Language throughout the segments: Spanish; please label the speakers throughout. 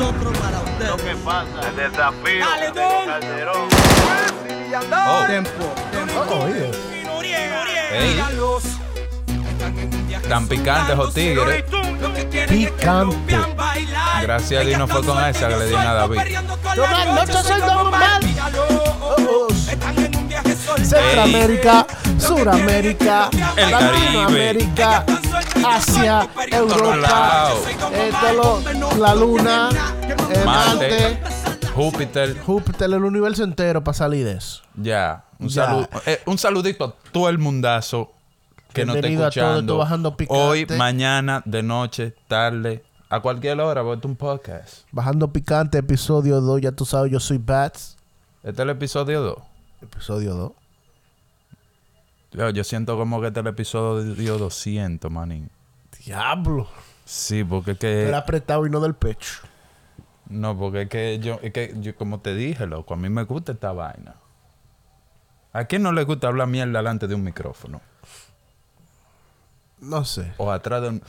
Speaker 1: nosotros para ustedes.
Speaker 2: Lo que pasa, el desafío
Speaker 1: Dale, Don.
Speaker 2: Calderón.
Speaker 3: Oh.
Speaker 4: Oh,
Speaker 3: tan picantes los tigres.
Speaker 4: Picante.
Speaker 3: Gracias a Dios no fue con esa que le di a David.
Speaker 4: Buenas noches, soy Don Omar. Centroamérica, Suramérica,
Speaker 3: El
Speaker 4: Latinoamérica, Asia, Europa, eh, todo lo- la Luna, eh,
Speaker 3: Marte.
Speaker 4: Marte,
Speaker 3: Júpiter,
Speaker 4: Júpiter, el universo entero para salir de eso.
Speaker 3: ya. Un,
Speaker 4: Ya.
Speaker 3: saludo, eh, un saludito a todo el mundazo que nos está
Speaker 4: Bienvenido a todo
Speaker 3: escuchando.
Speaker 4: Picante.
Speaker 3: Hoy, mañana, de noche, tarde, a cualquier hora, es un podcast.
Speaker 4: Bajando Picante, episodio 2, ya tú sabes, yo soy Bats.
Speaker 3: Este es el episodio 2.
Speaker 4: Episodio 2.
Speaker 3: Yo, yo siento como que este es el episodio 200, manín.
Speaker 4: Diablo.
Speaker 3: Sí, porque es que...
Speaker 4: Era apretado y no del pecho.
Speaker 3: No, porque es que yo, es que yo, como te dije, loco, a mí me gusta esta vaina. ¿A quién no le gusta hablar mierda delante de un micrófono?
Speaker 4: No sé.
Speaker 3: O atrás de un...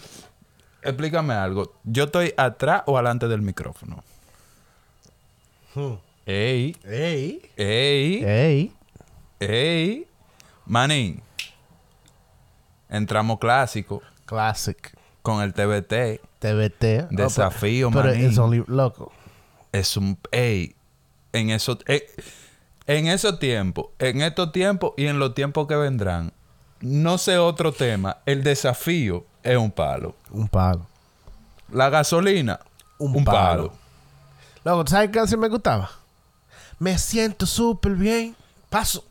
Speaker 3: Explícame algo. ¿Yo estoy atrás o adelante del micrófono? Ey,
Speaker 4: Ey.
Speaker 3: ey,
Speaker 4: Ey.
Speaker 3: ey. Manín. Entramos clásico
Speaker 4: Classic.
Speaker 3: con el TBT.
Speaker 4: TBT.
Speaker 3: Desafío,
Speaker 4: Oh, pero, es only- loco.
Speaker 3: Es un... Ey. En eso... eh, en esos tiempos, en estos tiempos y en los tiempos que vendrán, no sé otro tema. El desafío es un palo.
Speaker 4: Un palo.
Speaker 3: La gasolina, un,
Speaker 4: Un
Speaker 3: palo.
Speaker 4: palo. Loco, ¿sabes qué canción me gustaba? Me siento súper bien. Paso.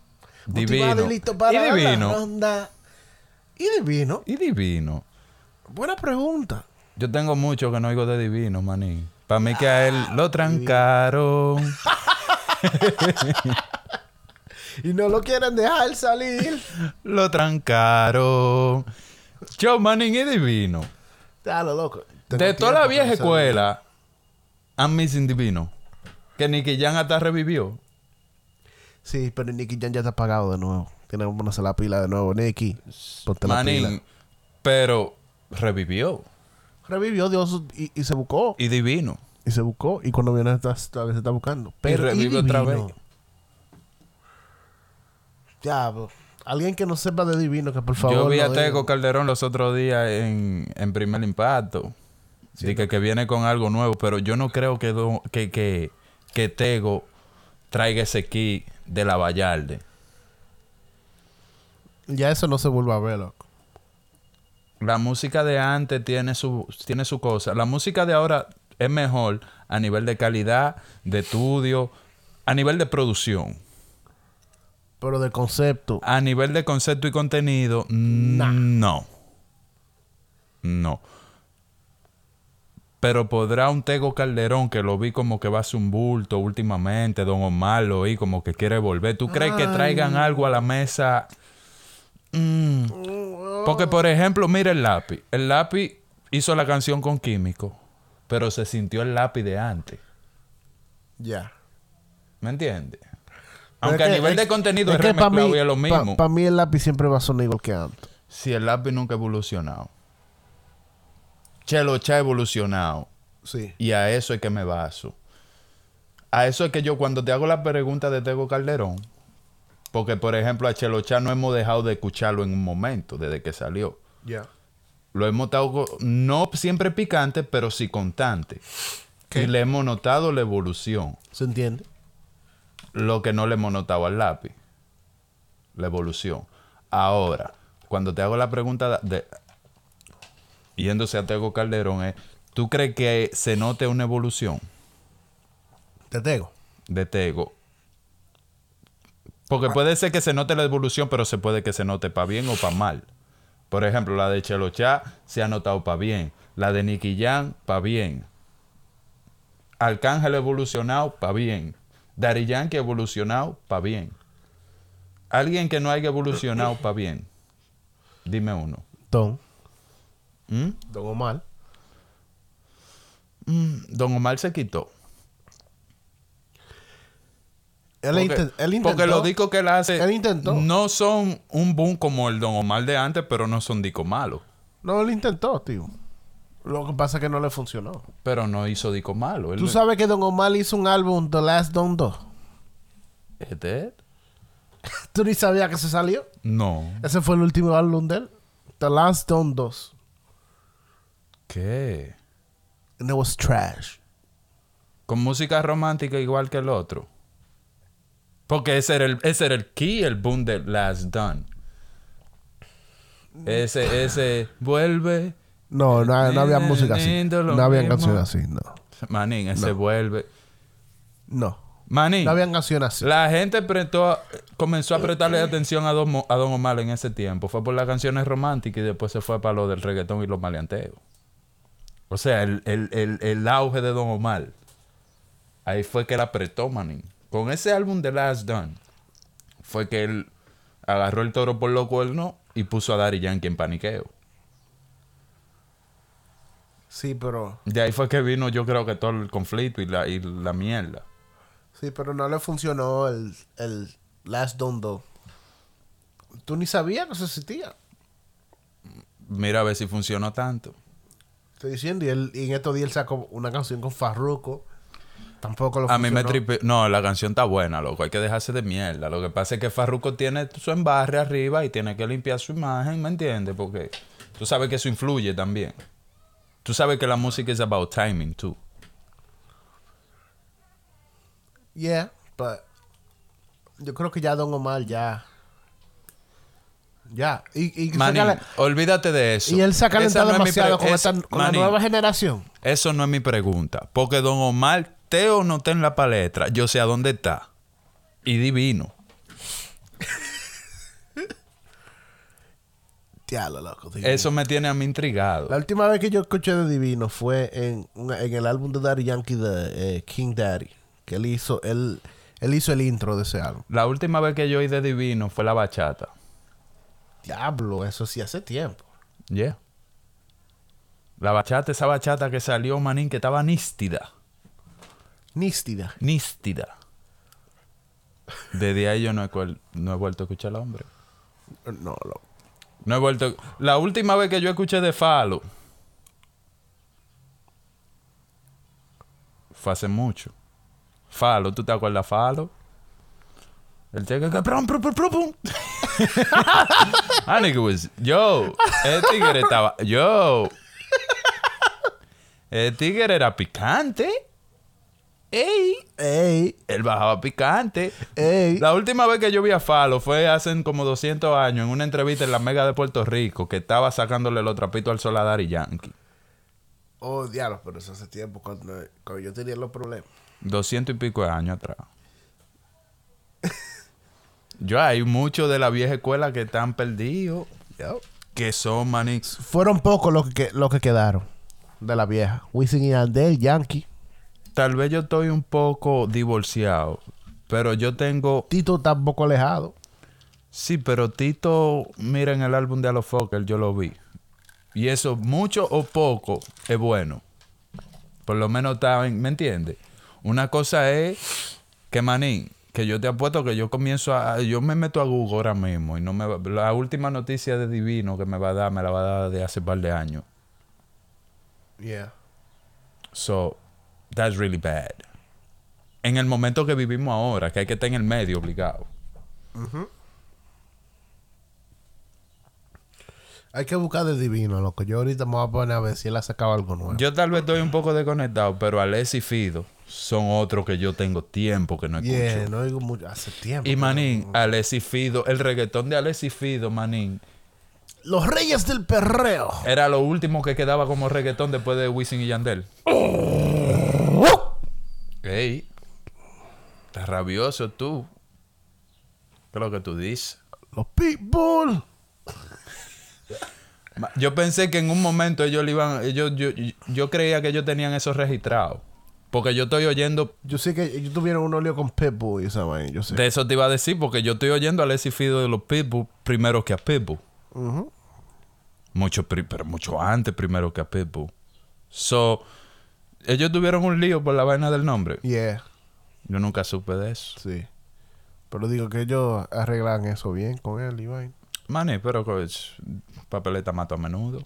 Speaker 3: Divino.
Speaker 4: Y listo para
Speaker 3: Y
Speaker 4: la
Speaker 3: divino.
Speaker 4: ronda. Y divino.
Speaker 3: Y divino.
Speaker 4: Buena pregunta.
Speaker 3: Yo tengo mucho que no oigo de divino, maní. Para mí que a él lo trancaron.
Speaker 4: Y no lo quieren dejar salir.
Speaker 3: lo trancaron. Yo, manín, y divino.
Speaker 4: Dale, loco. Tengo
Speaker 3: De toda la vieja escuela, I'm missing divino. Que Nicky Jan hasta revivió.
Speaker 4: Sí, pero Nicky Jan ya está apagado de nuevo. Tiene que ponerse la pila de nuevo. Nicky, ponte la
Speaker 3: Manín,
Speaker 4: pila.
Speaker 3: pero revivió.
Speaker 4: Revivió Dios y, y se buscó.
Speaker 3: Y divino.
Speaker 4: Y se buscó. Y cuando viene todavía se está buscando. Pero
Speaker 3: revive otra vez.
Speaker 4: Diablo. Alguien que no sepa de divino, que por favor.
Speaker 3: Yo vi a. Tego Calderón los otros días en, en Primer Impacto. Dice que, que viene con algo nuevo, pero yo no creo que, do- que, que, que Tego traiga ese key de la Vallarde.
Speaker 4: Ya eso no se vuelve a ver, loco.
Speaker 3: La música de antes tiene su, tiene su cosa. La música de ahora es mejor a nivel de calidad, de estudio, a nivel de producción.
Speaker 4: Pero de concepto.
Speaker 3: A nivel de concepto y contenido, no. No. Pero podrá un Tego Calderón que lo vi como que va a ser un bulto últimamente, Don Omar lo vi como que quiere volver. ¿Tú crees que traigan algo a la mesa? Mm. Porque, por ejemplo, mira el lápiz. El lápiz hizo la canción con Químico, pero se sintió el lápiz de antes.
Speaker 4: Ya.
Speaker 3: ¿Me entiendes? Aunque
Speaker 4: es
Speaker 3: a
Speaker 4: que-
Speaker 3: nivel
Speaker 4: es-
Speaker 3: de contenido
Speaker 4: es
Speaker 3: es
Speaker 4: que pa'
Speaker 3: remezclado
Speaker 4: mí-
Speaker 3: y es lo mismo.
Speaker 4: Para mí el lápiz siempre va a sonar igual que antes.
Speaker 3: Si el lápiz nunca ha evolucionado. Chelo Cha ha evolucionado.
Speaker 4: Sí.
Speaker 3: Y a eso es que me baso. A eso es que yo cuando te hago la pregunta de Tego Calderón, porque por ejemplo a Chelo Cha no hemos dejado de escucharlo en un momento desde que salió.
Speaker 4: Ya.
Speaker 3: Lo hemos notado, co- no siempre picante, pero sí constante.
Speaker 4: ¿Qué?
Speaker 3: Y le hemos notado la evolución.
Speaker 4: ¿Se entiende?
Speaker 3: Lo que no le hemos notado al lápiz. La evolución. Ahora, cuando te hago la pregunta de... Yéndose a Tego Calderón, es, ¿tú crees que se note una evolución
Speaker 4: Te tengo.
Speaker 3: de Tego? Porque puede ser que se note la evolución, pero se puede que se note para bien o para mal. Por ejemplo, la de Chelo Cha se ha notado para bien. La de Nicky Jam, para bien. Arcángel evolucionado, para bien. Daddy Yankee evolucionado, para bien. Alguien que no haya evolucionado, para bien. Dime uno.
Speaker 4: Don.
Speaker 3: ¿Mm?
Speaker 4: Don Omar.
Speaker 3: Mm, Don Omar se quitó.
Speaker 4: Él,
Speaker 3: Porque,
Speaker 4: él intentó.
Speaker 3: porque los discos que él hace
Speaker 4: Él intentó.
Speaker 3: no son un boom como el Don Omar de antes, pero no son discos malos.
Speaker 4: No, él intentó, tío. Lo que pasa es que no le funcionó.
Speaker 3: Pero no hizo disco malo. Él
Speaker 4: ¿Tú sabes que Don Omar hizo un álbum, The Last Don 2?
Speaker 3: ¿Este?
Speaker 4: ¿Tú ni sabías que se salió?
Speaker 3: No.
Speaker 4: Ese fue el último álbum de él. The Last Don 2.
Speaker 3: ¿Qué?
Speaker 4: And it was trash.
Speaker 3: Con música romántica igual que el otro. Porque ese era el, ese era el key, el boom de Last Done. Ese, ese, vuelve.
Speaker 4: No, no, no había música así. No había canciones así, no.
Speaker 3: Manín, ese vuelve.
Speaker 4: No.
Speaker 3: Manín,
Speaker 4: No había canciones así.
Speaker 3: la gente prestó, comenzó a prestarle atención a Don, a Don Omar en ese tiempo. Fue por las canciones románticas y después se fue para lo del reggaetón y los maleanteos. O sea, el, el, el, el auge de Don Omar. Ahí fue que la apretó, manín. Con ese álbum de Last Done, fue que él agarró el toro por los cuernos y puso a Daddy Yankee en paniqueo.
Speaker 4: Sí, pero...
Speaker 3: De ahí fue que vino, yo creo que todo el conflicto y la, y la mierda.
Speaker 4: Sí, pero no le funcionó el, el Last Don 2. Tú ni sabías que eso existía.
Speaker 3: Mira a ver si funcionó tanto.
Speaker 4: Estoy diciendo, y, él, y en estos días él sacó una canción con Farruko. Tampoco lo
Speaker 3: A mí me tripe... No, la canción está buena, loco. Hay que dejarse de mierda. Lo que pasa es que Farruko tiene su embarre arriba y tiene que limpiar su imagen, ¿me entiendes? Porque tú sabes que eso influye también. Tú sabes que la música es about timing, too.
Speaker 4: Yeah, but yo creo que ya Don Omar ya. Ya. Y, y,
Speaker 3: Manín,
Speaker 4: saca la-
Speaker 3: olvídate de eso.
Speaker 4: y él se ha calentado
Speaker 3: no
Speaker 4: demasiado
Speaker 3: pre-
Speaker 4: con, esta- con la nueva generación.
Speaker 3: Eso no es mi pregunta. Porque Don Omar, te o no está en la palestra, yo sé a dónde está. Y divino.
Speaker 4: Diablo, loco. Divino.
Speaker 3: Eso me tiene a mí intrigado.
Speaker 4: La última vez que yo escuché de Divino fue en, en el álbum de Daddy Yankee de eh, King Daddy. Que él hizo, él, él hizo el intro de ese álbum.
Speaker 3: La última vez que yo oí de divino fue la bachata.
Speaker 4: Diablo, eso sí hace tiempo.
Speaker 3: Yeah. La bachata, esa bachata que salió, manín, que estaba nístida.
Speaker 4: Nístida.
Speaker 3: Nístida. Desde ahí yo no he, no vuelto a escuchar al hombre.
Speaker 4: No, loco.
Speaker 3: No he vuelto. La última vez que yo escuché de Falo fue hace mucho. Falo, ¿tú te acuerdas Falo? El cheque que prum, prum, prum, prum. Ah, nigga was- Yo, el tigre estaba. Yo. El tigre era picante. ¡Ey!
Speaker 4: Ey,
Speaker 3: Él bajaba picante.
Speaker 4: ey.
Speaker 3: La última vez que yo vi a Falo fue hace como 200 años en una entrevista en la Mega de Puerto Rico que estaba sacándole los trapitos al sol a Daddy Yankee.
Speaker 4: Oh, diablo, pero eso hace tiempo cuando, cuando yo tenía los problemas.
Speaker 3: 200 y pico de años atrás. Yo hay muchos de la vieja escuela que están perdidos. Que son manix.
Speaker 4: Fueron pocos los que, los que quedaron de la vieja. Wisin y Andel, Yankee.
Speaker 3: Tal vez yo estoy un poco divorciado. Pero yo tengo.
Speaker 4: Tito está un poco alejado.
Speaker 3: Sí, pero Tito, mira en el álbum de Alofoker, yo lo vi. Y eso, mucho o poco, es bueno. Por lo menos está en- ¿me entiendes? Una cosa es que, manín, que yo te apuesto que yo comienzo a... Yo me meto a Google ahora mismo y no me va- La última noticia de Divino que me va a dar, me la va a dar de hace par de años.
Speaker 4: Yeah.
Speaker 3: So, that's really bad. En el momento que vivimos ahora, que hay que estar en el medio obligado.
Speaker 4: Hay que buscar de divino, loco. Yo ahorita me voy a poner a ver si él ha sacado algo nuevo.
Speaker 3: Yo tal vez estoy un poco desconectado, pero Alex y Fido son otros que yo tengo tiempo que no escucho.
Speaker 4: yeah, no digo mucho. Hace tiempo.
Speaker 3: Y Manín,
Speaker 4: no-
Speaker 3: Alex y Fido, el reggaetón de Alex y Fido, Manín,
Speaker 4: Los Reyes del Perreo.
Speaker 3: era lo último que quedaba como reggaetón después de Wisin y Yandel. Ey, estás rabioso tú. ¿Qué es lo que tú dices?
Speaker 4: Los Pitbull.
Speaker 3: Yo pensé que en un momento ellos le iban, ellos, yo, yo, yo creía que ellos tenían eso registrado. Porque yo estoy oyendo,
Speaker 4: Yo sé que ellos tuvieron un lío con Pitbull y esa vaina. Yo sé.
Speaker 3: de eso te iba a decir, porque yo estoy oyendo a Alex y Fido de los Pitbull primero que a Pitbull.
Speaker 4: Ujú.
Speaker 3: Mucho, pri- pero mucho antes primero que a Pitbull. So, ellos tuvieron un lío por la vaina del nombre.
Speaker 4: Yeah,
Speaker 3: Yo nunca supe de eso.
Speaker 4: sí. Pero digo que ellos arreglan eso bien con él y vaina.
Speaker 3: Maní, pero pues, papeleta mato a menudo.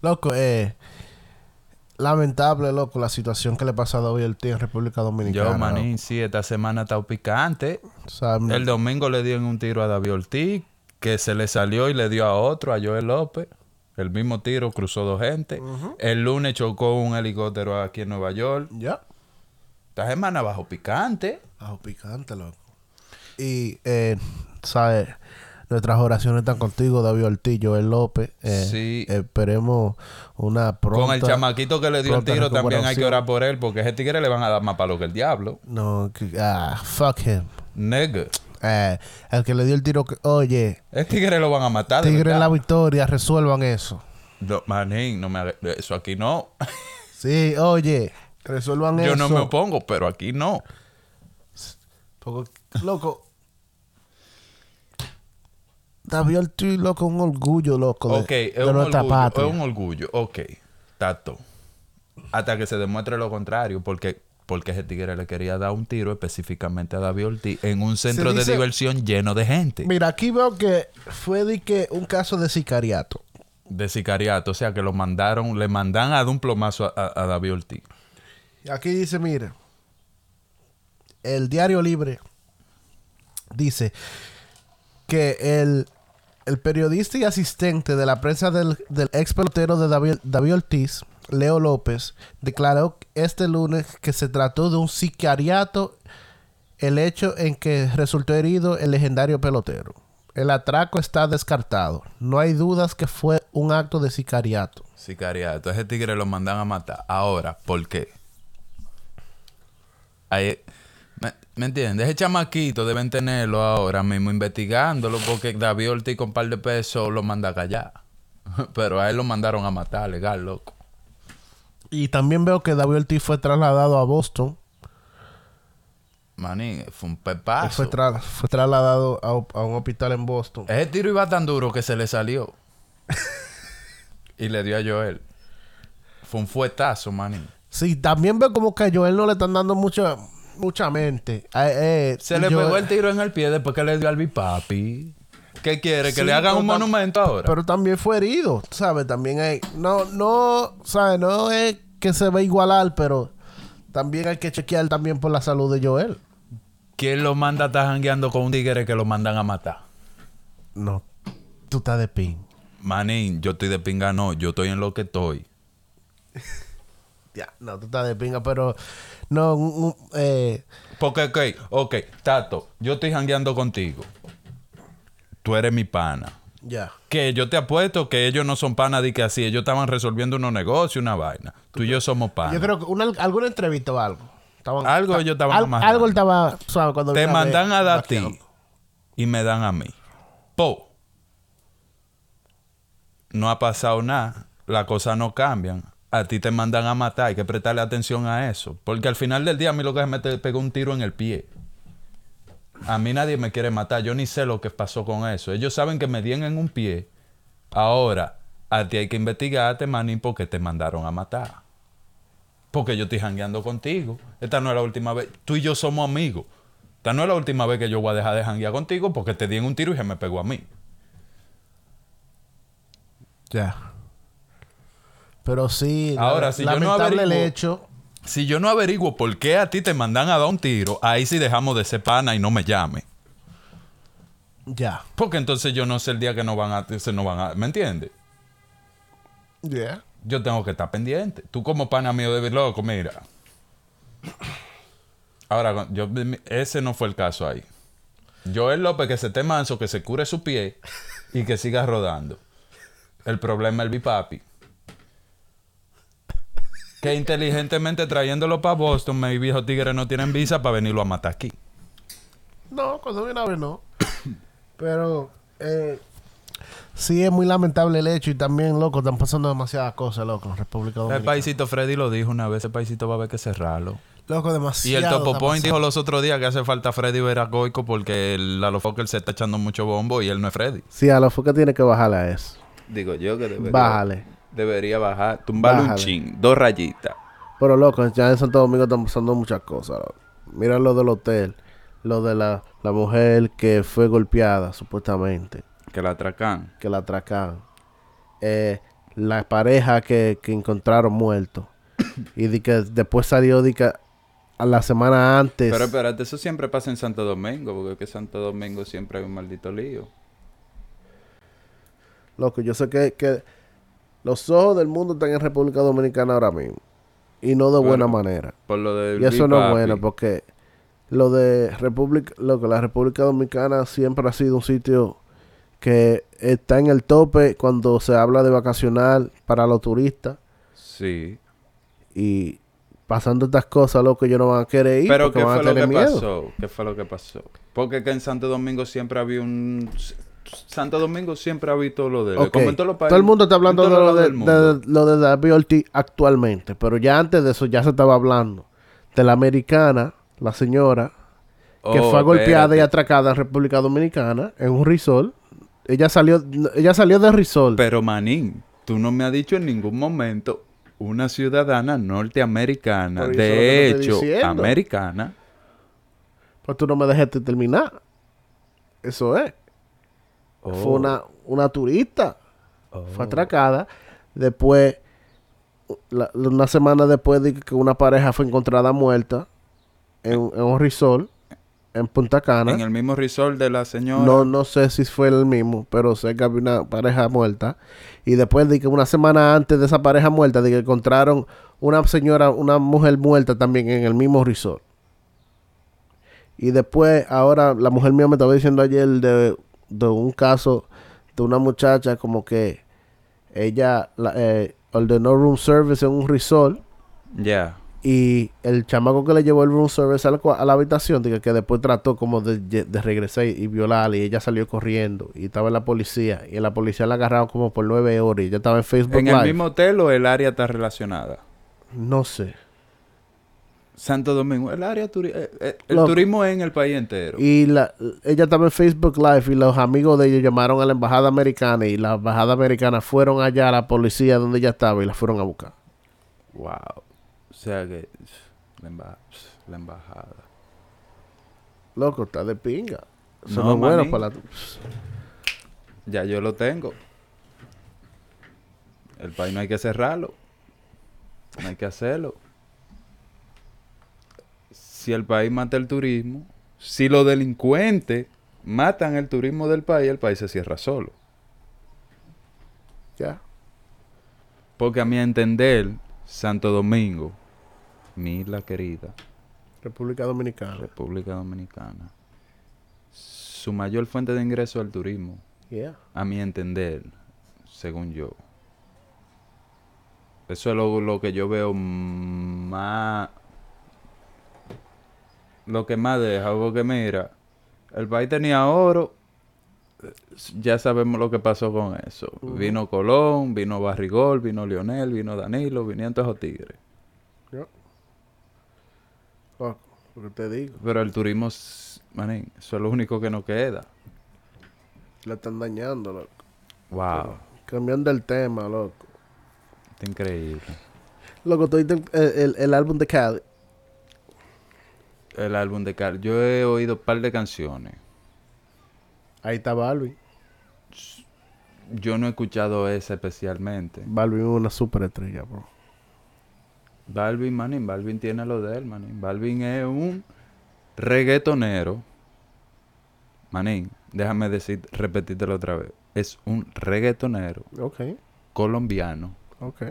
Speaker 4: Loco, eh. Lamentable, loco, la situación que le pasó a David Ortiz en República Dominicana.
Speaker 3: Yo, manín, sí, esta semana está picante.
Speaker 4: O sea,
Speaker 3: El domingo le dieron un tiro a David Ortiz, que se le salió y le dio a otro, a Joel López. El mismo tiro cruzó dos gente. El lunes chocó un helicóptero aquí en Nueva York.
Speaker 4: ya.
Speaker 3: Esta semana bajo picante.
Speaker 4: Bajo picante, loco. Y, eh, ¿sabes? Nuestras oraciones están contigo, David Ortiz, Joel López. Eh,
Speaker 3: Sí.
Speaker 4: Esperemos una pronta...
Speaker 3: Con el chamaquito que le dio el tiro también hay que orar por él, porque ese tigre le van a dar más palo que el diablo.
Speaker 4: No, ah, fuck him.
Speaker 3: Nigga.
Speaker 4: Eh, el que le dio el tiro, que, oye,
Speaker 3: Ese tigre lo van a matar.
Speaker 4: Tigre en la victoria, resuelvan eso.
Speaker 3: No, manín, no me haga- Eso aquí no.
Speaker 4: Sí, oye, resuelvan eso.
Speaker 3: Yo no me opongo, pero aquí no.
Speaker 4: Porque, loco. David Ortiz, loco, un orgullo, loco. De,
Speaker 3: es
Speaker 4: de
Speaker 3: un,
Speaker 4: nuestra
Speaker 3: orgullo,
Speaker 4: patria.
Speaker 3: es un orgullo. Ok, tato. Hasta que se demuestre lo contrario, porque, porque ese tigre le quería dar un tiro específicamente a David Ortiz en un centro
Speaker 4: dice-
Speaker 3: de diversión lleno de gente.
Speaker 4: Mira, aquí veo que fue de que un caso de sicariato.
Speaker 3: De sicariato. O sea, que lo mandaron, le mandan a dar un plomazo a, a- a David Ortiz.
Speaker 4: Y Aquí dice, mire, el Diario Libre dice que el, el periodista y asistente de la prensa del, ex pelotero de David, David Ortiz, Leo López, declaró este lunes que se trató de un sicariato el hecho en que resultó herido el legendario pelotero. El atraco está descartado. No hay dudas que fue un acto de sicariato.
Speaker 3: Sicariato. Ese tigre lo mandan a matar. Ahora, ¿por qué? Ahí- ¿me, me entiendes? Ese chamaquito deben tenerlo ahora mismo investigándolo porque David Ortiz con un par de pesos lo manda a callar. Pero a él lo mandaron a matar, legal, loco.
Speaker 4: Y también veo que David Ortiz fue trasladado a Boston
Speaker 3: Manín, fue un pepazo.
Speaker 4: fue, tra- fue trasladado a, a un hospital en Boston.
Speaker 3: Ese tiro iba tan duro que se le salió. y le dio a Joel. Fue un fuetazo, manín.
Speaker 4: Sí, también veo como que a Joel no le están dando mucha, mucha mente. Eh, eh,
Speaker 3: Se le pegó el tiro en el pie después que le dio al bipapi. ¿Qué quiere? ¿Que
Speaker 4: Sí,
Speaker 3: le hagan un monumento ahora?
Speaker 4: Pero también fue herido, ¿sabes? También hay... No, no, ¿sabes? No es que se va a igualar, pero también hay que chequear también por la salud de Joel.
Speaker 3: ¿Quién lo manda a estar jangueando con un tigre que lo mandan a matar?
Speaker 4: No, tú estás de pin.
Speaker 3: Manín, yo estoy de pinga, no. Yo estoy en lo que estoy.
Speaker 4: Ya, no, tú estás de pinga, pero... No, un- un- eh,
Speaker 3: Porque, ok, ok, Tato, yo estoy jangueando contigo. Tú eres mi pana.
Speaker 4: ya.
Speaker 3: Que yo te apuesto que ellos no son panas de que así. Ellos estaban resolviendo unos negocios, una vaina. Tú y yo somos panas.
Speaker 4: Yo creo que una, alguna entrevista o algo. Estaban-
Speaker 3: Algo ellos estaban
Speaker 4: al-
Speaker 3: amarrados.
Speaker 4: Algo estaba, ¿sabes? Cuando
Speaker 3: Te mandan a dar a ti y me dan a mí. Po. No ha pasado nada. Las cosas no cambian. A ti te mandan a matar. Hay que prestarle atención a eso. Porque al final del día a mí lo que me pegó un tiro en el pie. A mí nadie me quiere matar. Yo ni sé lo que pasó con eso. Ellos saben que me dieron en un pie. Ahora, a ti hay que investigarte, manín, porque te mandaron a matar. Porque yo estoy jangueando contigo. Esta no es la última vez. Tú y yo somos amigos. Esta no es la última vez que yo voy a dejar de janguear contigo porque te di en un tiro y se me pegó a mí.
Speaker 4: Ya. Pero sí,
Speaker 3: Ahora,
Speaker 4: la-
Speaker 3: si yo no
Speaker 4: lamentable el hecho.
Speaker 3: Si yo no averiguo por qué a ti te mandan a dar un tiro, ahí sí dejamos de ser pana y no me llame.
Speaker 4: Ya.
Speaker 3: Porque entonces yo no sé el día que no van a... Se no van a ¿Me entiendes?
Speaker 4: Ya.
Speaker 3: Yo tengo que estar pendiente. Tú como pana mío de loco, mira. Ahora, yo, ese no fue el caso ahí. Joel López que se esté manso, que se cure su pie y que siga rodando. El problema es el bipapi. Que inteligentemente trayéndolo para Boston, mis viejos tigres no tienen visa para venirlo a matar aquí.
Speaker 4: No, cuando viene a ver, no. Pero eh, sí es muy lamentable el hecho y también, loco, están pasando demasiadas cosas, loco, en República
Speaker 3: El
Speaker 4: Dominicana.
Speaker 3: paisito Freddy lo dijo una vez, el paisito va a haber que cerrarlo.
Speaker 4: Loco,
Speaker 3: Y
Speaker 4: demasiado.
Speaker 3: el Topo Point dijo los otros días que hace falta Freddy Veragoico porque el Lalo Fokker se está echando mucho bombo y él no es Freddy.
Speaker 4: Sí, a lo que tiene que bajarle a eso.
Speaker 3: Digo yo que
Speaker 4: Bájale.
Speaker 3: Debería bajar, tumbarle un
Speaker 4: Bájale.
Speaker 3: chin, dos rayitas.
Speaker 4: Pero, loco, ya en Santo Domingo están pasando muchas cosas. loco. Mira lo del hotel. Lo de la, la mujer que fue golpeada, supuestamente.
Speaker 3: Que la atracan.
Speaker 4: que la atracaron. Eh, la pareja que, que encontraron muerto. y di que después salió di que a la semana antes.
Speaker 3: Pero espérate, eso siempre pasa en Santo Domingo, porque es que Santo Domingo siempre hay un maldito lío.
Speaker 4: Loco, yo sé que, que los ojos del mundo están en República Dominicana ahora mismo. Y no de buena manera.
Speaker 3: Por lo de
Speaker 4: Y eso no es bueno porque lo de República, lo que la República Dominicana siempre ha sido un sitio que está en el tope cuando se habla de vacacional para los turistas
Speaker 3: Sí.
Speaker 4: y pasando estas cosas, loco, ellos no van a querer ir
Speaker 3: Pero ¿qué fue lo que
Speaker 4: miedo.
Speaker 3: pasó? ¿Qué fue lo que pasó? Porque que en Santo Domingo siempre había un... Santo Domingo siempre ha habido lo de...
Speaker 4: Ok,
Speaker 3: Como en todos los
Speaker 4: Todo el mundo está hablando de lo de, lo de David Ortiz actualmente, pero ya antes de eso ya se estaba hablando de la americana, la señora, que
Speaker 3: Oh,
Speaker 4: fue golpeada y atracada en República Dominicana en un resort. Ella salió, ella salió de resort.
Speaker 3: Pero Manín, tú no me has dicho en ningún momento una ciudadana norteamericana, de hecho, americana.
Speaker 4: Pues tú no me dejaste terminar. Eso es.
Speaker 3: Oh,
Speaker 4: Fue una, una turista.
Speaker 3: oh.
Speaker 4: Fue atracada. Después, la- una semana después de que una pareja fue encontrada muerta en, en un resort en Punta Cana.
Speaker 3: En el mismo resort de la señora.
Speaker 4: No, no sé si fue el mismo, pero sé que había una pareja muerta. Y después de que una semana antes de esa pareja muerta, de que encontraron una señora, una mujer muerta también en el mismo resort. Y después, ahora, la mujer mía me estaba diciendo ayer de, de un caso de una muchacha como que ella la, eh, ordenó room service en un resort
Speaker 3: Ya.
Speaker 4: y el chamaco que le llevó el room service a la, a la habitación, diga, que después trató como de, de regresar y, y violarla y ella salió corriendo y estaba en la policía y la policía la agarraron como por nueve horas y ella estaba en Facebook
Speaker 3: ¿En
Speaker 4: Live.
Speaker 3: el mismo hotel o el área está relacionada?
Speaker 4: No sé.
Speaker 3: Santo Domingo, el área turi- eh, eh, el
Speaker 4: Loco.
Speaker 3: turismo es en el país entero.
Speaker 4: Y la, ella estaba en Facebook Live y los amigos de ellos llamaron a la embajada americana y la embajada americana fueron allá a la policía donde ella estaba y la fueron a buscar.
Speaker 3: Wow. O sea que la, la embajada.
Speaker 4: Loco, está de pinga. Eso
Speaker 3: No,
Speaker 4: no, es bueno
Speaker 3: manín.
Speaker 4: para la...
Speaker 3: Ya yo lo tengo. El país no hay que cerrarlo. No hay que hacerlo. Si el país mata el turismo, si los delincuentes matan el turismo del país, el país se cierra solo.
Speaker 4: Ya.
Speaker 3: Porque a mi entender, Santo Domingo, mi isla querida,
Speaker 4: República Dominicana.
Speaker 3: República Dominicana, su mayor fuente de ingreso es el turismo.
Speaker 4: Yeah.
Speaker 3: A mi entender, según yo. Eso es lo, lo que yo veo más... Lo que más deja, porque mira, el país tenía oro, ya sabemos lo que pasó con eso. Vino Colón, vino Barrigol, vino Lionel, vino Danilo, vinieron todos esos tigres.
Speaker 4: Ya. Loco, lo que te digo.
Speaker 3: Pero el turismo, manín, eso es lo único que nos queda.
Speaker 4: La están dañando, loco.
Speaker 3: Wow,
Speaker 4: Cambiando el tema, loco.
Speaker 3: está increíble.
Speaker 4: Loco, tú el, el- el álbum de Cali.
Speaker 3: El álbum de Carl. Yo he oído un par de canciones.
Speaker 4: Ahí está Balvin.
Speaker 3: Yo no he escuchado esa especialmente.
Speaker 4: Balvin es una superestrella, bro.
Speaker 3: Balvin, manín, Balvin tiene lo de él, manín. Balvin es un reggaetonero. Manín, déjame decir, repetírtelo otra vez. Es un reggaetonero
Speaker 4: Ok,
Speaker 3: colombiano,
Speaker 4: ok.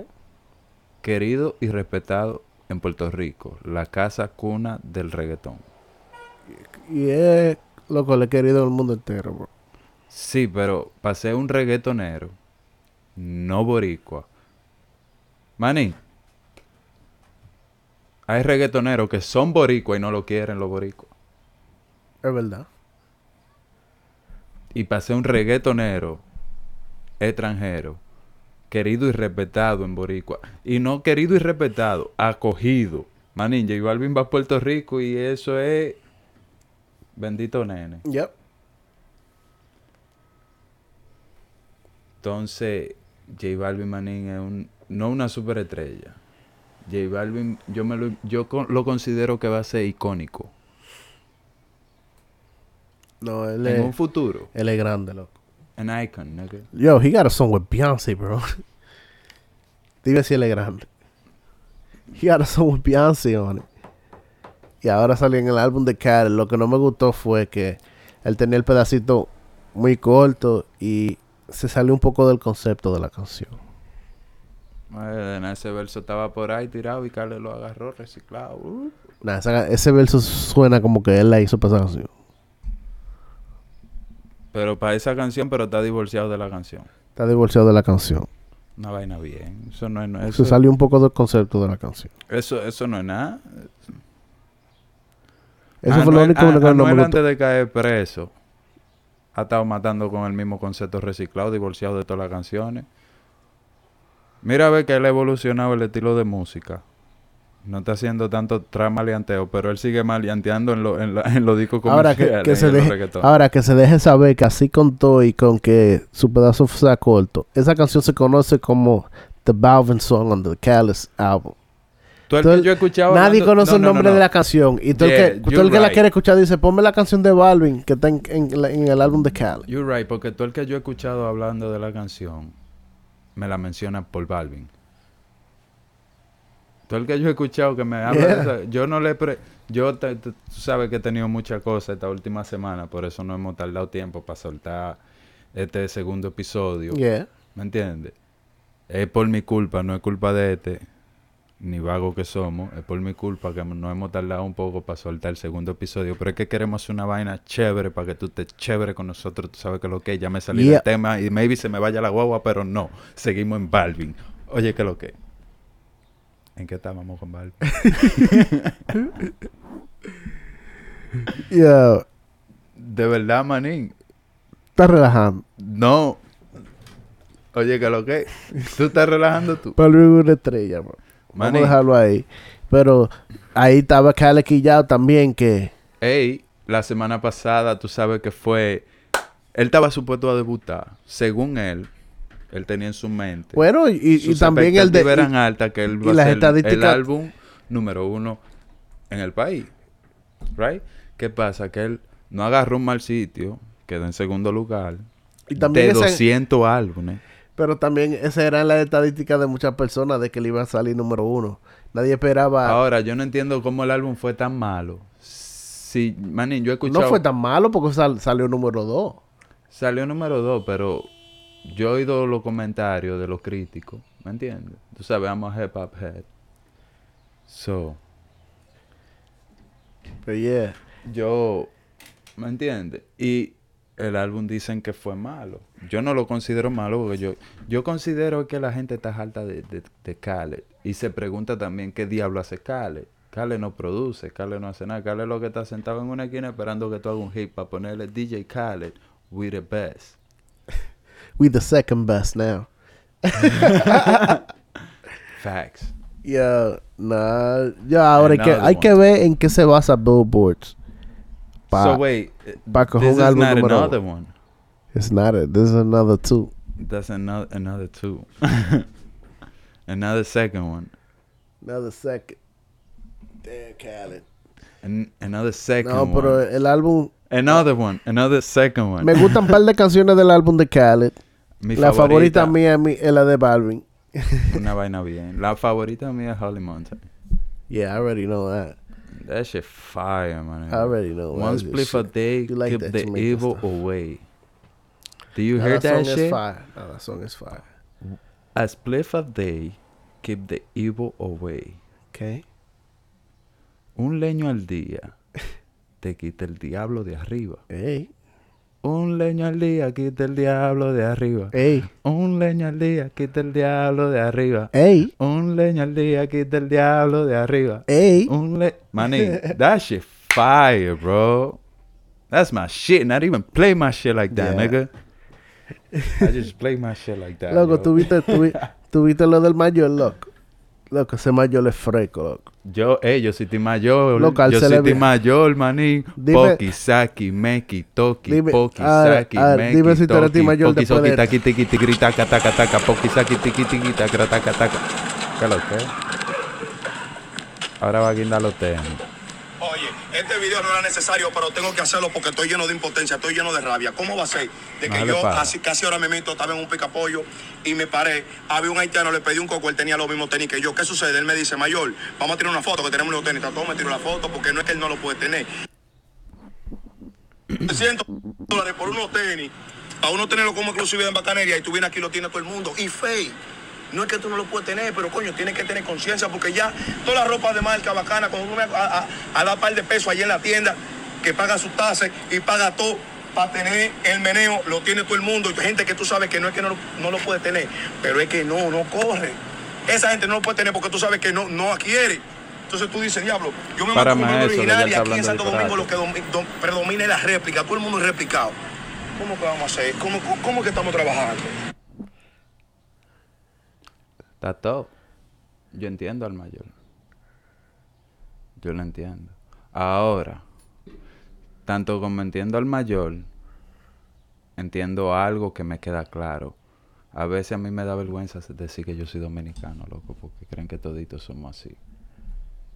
Speaker 3: querido y respetado en Puerto Rico, la casa cuna del reggaetón.
Speaker 4: Y es, loco, le he querido al mundo entero, bro.
Speaker 3: Sí, pero pasé un reggaetonero, no boricua. Manín, hay reggaetoneros que son boricua y no lo quieren los boricuas.
Speaker 4: Es verdad.
Speaker 3: Y pasé un reggaetonero extranjero, querido y respetado en boricua. Y no querido y respetado, acogido. Manín, J Balvin va a Puerto Rico y eso es... Bendito nene.
Speaker 4: Yep.
Speaker 3: Entonces, J Balvin Manín es un, no una superestrella. J Balvin, yo, me lo, yo con- lo considero que va a ser icónico.
Speaker 4: No, él
Speaker 3: En un
Speaker 4: es,
Speaker 3: futuro.
Speaker 4: él es grande, loco.
Speaker 3: An icon, nigga.
Speaker 4: Yo, he got a song with Beyonce, bro. Dime si él es grande. He had a song with Beyonce on it. Y ahora salió en el álbum de Khaled. Lo que no me gustó fue que él tenía el pedacito muy corto y se salió un poco del concepto de la canción.
Speaker 3: Ese verso estaba por ahí tirado y Carlos lo agarró reciclado. Uh.
Speaker 4: Nah, esa- ese verso suena como que él la hizo para esa canción.
Speaker 3: Pero para esa canción, pero está divorciado de la canción.
Speaker 4: Está divorciado de la canción.
Speaker 3: Una vaina bien. Eso no es
Speaker 4: Se
Speaker 3: eso,
Speaker 4: salió un poco del concepto de la canción.
Speaker 3: eso, eso no es nada.
Speaker 4: Eso fue lo único
Speaker 3: a-
Speaker 4: que no
Speaker 3: Anuel antes de caer preso ha estado matando con el mismo concepto reciclado, divorciado de todas las canciones. Mira a ver que él ha evolucionado el estilo de música. No está haciendo tanto trap maleanteo, pero él sigue maleanteando en, lo- en, la- en los discos
Speaker 4: Ahora que,
Speaker 3: comerciales
Speaker 4: que
Speaker 3: y
Speaker 4: se deje, ahora que se deje saber que así con todo y con que su pedazo sea corto, esa canción se conoce como The Balvin Song on the Callous album.
Speaker 3: El
Speaker 4: todo
Speaker 3: que
Speaker 4: el-
Speaker 3: yo
Speaker 4: Nadie
Speaker 3: hablando-
Speaker 4: conoce
Speaker 3: no,
Speaker 4: el
Speaker 3: no, no,
Speaker 4: nombre
Speaker 3: no.
Speaker 4: de la canción. Y todo
Speaker 3: Yeah,
Speaker 4: el que, todo el, que la quiere escuchar dice, ponme la canción de Balvin que está en, en el álbum de Cali.
Speaker 3: You're right, porque tú el que yo he escuchado hablando de la canción, me la menciona por Balvin. Tú el que yo he escuchado que me habla
Speaker 4: Yeah.
Speaker 3: de esa, yo no le pre, yo te- te- tú sabes que he tenido muchas cosas esta última semana, por eso no hemos tardado tiempo para soltar este segundo episodio.
Speaker 4: Yeah.
Speaker 3: ¿Me entiendes? Es por mi culpa, no es culpa de este, ni vago que somos, es por mi culpa que no hemos tardado un poco para soltar el segundo episodio, pero es que queremos hacer una vaina chévere para que tú estés chévere con nosotros, tú sabes que lo que es, ya me salí
Speaker 4: Yeah.
Speaker 3: del tema y maybe se me vaya la guagua, pero no, seguimos en Balvin. Oye, ¿qué lo que? ¿En qué estábamos con Balvin?
Speaker 4: Yeah.
Speaker 3: De verdad, manín,
Speaker 4: Está relajando.
Speaker 3: no. Oye, ¿qué lo que? ¿Tú estás relajando tú?
Speaker 4: Balvin es una estrella, bro. Vamos a dejarlo ahí. Pero ahí estaba Cali Quillao también que...
Speaker 3: Ey, la semana pasada, tú sabes que fue. Él estaba supuesto a debutar. Según él, él tenía en su mente.
Speaker 4: Bueno, y, también el de...
Speaker 3: eran altas que él va a ser el álbum número uno en el país. ¿Right? ¿Qué pasa? Que él no agarró un mal sitio, quedó en segundo lugar.
Speaker 4: Y también
Speaker 3: de
Speaker 4: ese-
Speaker 3: 200 álbumes.
Speaker 4: Pero también esa era la estadística de muchas personas de que le iba a salir número uno. Nadie esperaba...
Speaker 3: Ahora, yo no entiendo cómo el álbum fue tan malo. Si, manín, yo he escuchado.
Speaker 4: no fue tan malo porque sal- salió número dos.
Speaker 3: Salió número dos, pero yo he oído los comentarios de los críticos, ¿me entiendes? Tú sabes, I'm a hip hop head. So,
Speaker 4: Pero yeah.
Speaker 3: yo, ¿me entiendes? Y el álbum dicen que fue malo. Yo no lo considero malo porque yo, yo considero que la gente está harta de, de, de Khaled. Y se pregunta también qué diablo hace Khaled. Khaled no produce, Khaled no hace nada. Khaled lo que está sentado en una esquina esperando que tú hagas un hit para ponerle DJ Khaled, we the best.
Speaker 4: We the second best now.
Speaker 3: Facts.
Speaker 4: Yeah, nah, ya ahora hay que, hay que ver en qué se basa Billboards. Pa,
Speaker 3: so wait,
Speaker 4: pa
Speaker 3: this is not another
Speaker 4: uno.
Speaker 3: one.
Speaker 4: It's not it. This is another two.
Speaker 3: That's another another two. another second one.
Speaker 4: Another second. Damn, Khaled.
Speaker 3: An- another second
Speaker 4: No, pero
Speaker 3: one.
Speaker 4: el álbum...
Speaker 3: Another one. Another second one.
Speaker 4: Me gustan un par de canciones del álbum de Khaled.
Speaker 3: Mi
Speaker 4: la favorita, mía es la de Balvin.
Speaker 3: Una vaina bien. La favorita mía es Holly Mountain.
Speaker 4: Yeah, I already know that.
Speaker 3: That shit fire, man.
Speaker 4: I already know
Speaker 3: One
Speaker 4: that
Speaker 3: split a
Speaker 4: shit.
Speaker 3: day
Speaker 4: You like
Speaker 3: keep
Speaker 4: that
Speaker 3: the evil
Speaker 4: stuff.
Speaker 3: away. Do you hear that,
Speaker 4: song is fire. That song is fire.
Speaker 3: A split a day keep the evil away.
Speaker 4: Okay.
Speaker 3: Un leño al día te quita el diablo de arriba.
Speaker 4: Hey,
Speaker 3: Un leño al día quita el diablo de arriba.
Speaker 4: hey,
Speaker 3: Un leño al día quita el diablo de arriba.
Speaker 4: hey,
Speaker 3: Un leño al día quita el diablo de arriba.
Speaker 4: hey.
Speaker 3: Un le... Maní, that shit fire, bro. That's my shit. Not even play my shit like that,
Speaker 4: Yeah.
Speaker 3: nigga. I just play my shit like that.
Speaker 4: Loco, tuviste, tuvi- tuviste lo del mayor, loco. Loco, ese mayor es fresco, loco.
Speaker 3: Yo, eh, yo soy mayor.
Speaker 4: Loco, al
Speaker 3: yo soy mayor, maní.
Speaker 4: Dime-
Speaker 3: Poki, saki, meki, toki, poki, saki, meki,
Speaker 4: dime si tú eres mayor
Speaker 3: poki,
Speaker 4: de
Speaker 3: taki, tiki, tiki, taca, taca, taca, poki, saki, tiki, tiki, taca, taca, taca. ¿Qué lo que? Ahora va a guindar los temas.
Speaker 1: Este video no era necesario, pero tengo que hacerlo porque estoy lleno de impotencia, estoy lleno de rabia. ¿Cómo va a ser? De que yo casi, casi ahora mismo estaba en un picapollo y me paré. Había un haitiano, le pedí un coco, él tenía los mismos tenis que yo. ¿Qué sucede? Él me dice, mayor, vamos a tirar una foto que tenemos los tenis. Todo me tiró la foto porque no es que él no lo puede tener. 300 dólares por unos tenis, a uno tenerlo como exclusividad en bacanería y tú vienes aquí y lo tiene todo el mundo. Y fake. No es que tú no lo puedes tener, pero coño, tienes que tener conciencia porque ya toda la ropa de marca bacana, cuando uno me a, a, a dar par de pesos allí en la tienda, que paga sus tasas y paga todo para tener el meneo, lo tiene todo el mundo. Y gente que tú sabes que no es que no, lo- no lo puede tener, pero es que no, no corre. Esa gente no lo puede tener porque tú sabes que no, no adquiere. Entonces tú dices, diablo, yo me
Speaker 3: que ya
Speaker 1: original y aquí en Santo Domingo lo que dom- dom- predomina es la réplica, todo el mundo es replicado. ¿Cómo que vamos a hacer? ¿Cómo, cómo, cómo que estamos trabajando?
Speaker 3: Está todo. Yo entiendo al mayor. Yo lo entiendo. Ahora, tanto como entiendo al mayor, entiendo algo que me queda claro. A veces a mí me da vergüenza decir que yo soy dominicano, loco, porque creen que toditos somos así.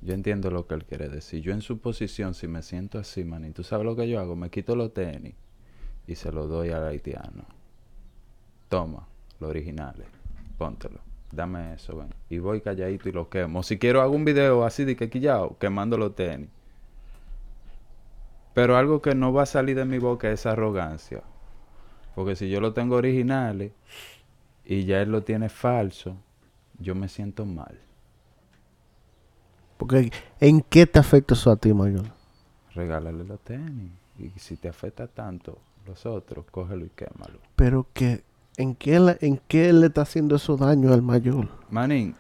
Speaker 3: Yo entiendo lo que él quiere decir. Yo en su posición, si me siento así, man, y tú sabes lo que yo hago, me quito los tenis y se los doy al haitiano. Toma, los originales, póntelo. Dame eso, ven. Y voy calladito y lo quemo. Si quiero hago un video así de que quillao, quemando los tenis. Pero algo que no va a salir de mi boca es arrogancia. Porque si yo lo tengo originales y ya él lo tiene falso, yo me siento mal.
Speaker 4: Porque, ¿en qué te afecta eso a ti, mayor?
Speaker 3: Regálale los tenis. Y si te afecta tanto los otros, cógelo y quémalo.
Speaker 4: Pero que, ¿en qué, le- ¿en qué le está haciendo eso daño al mayor?
Speaker 3: Manín.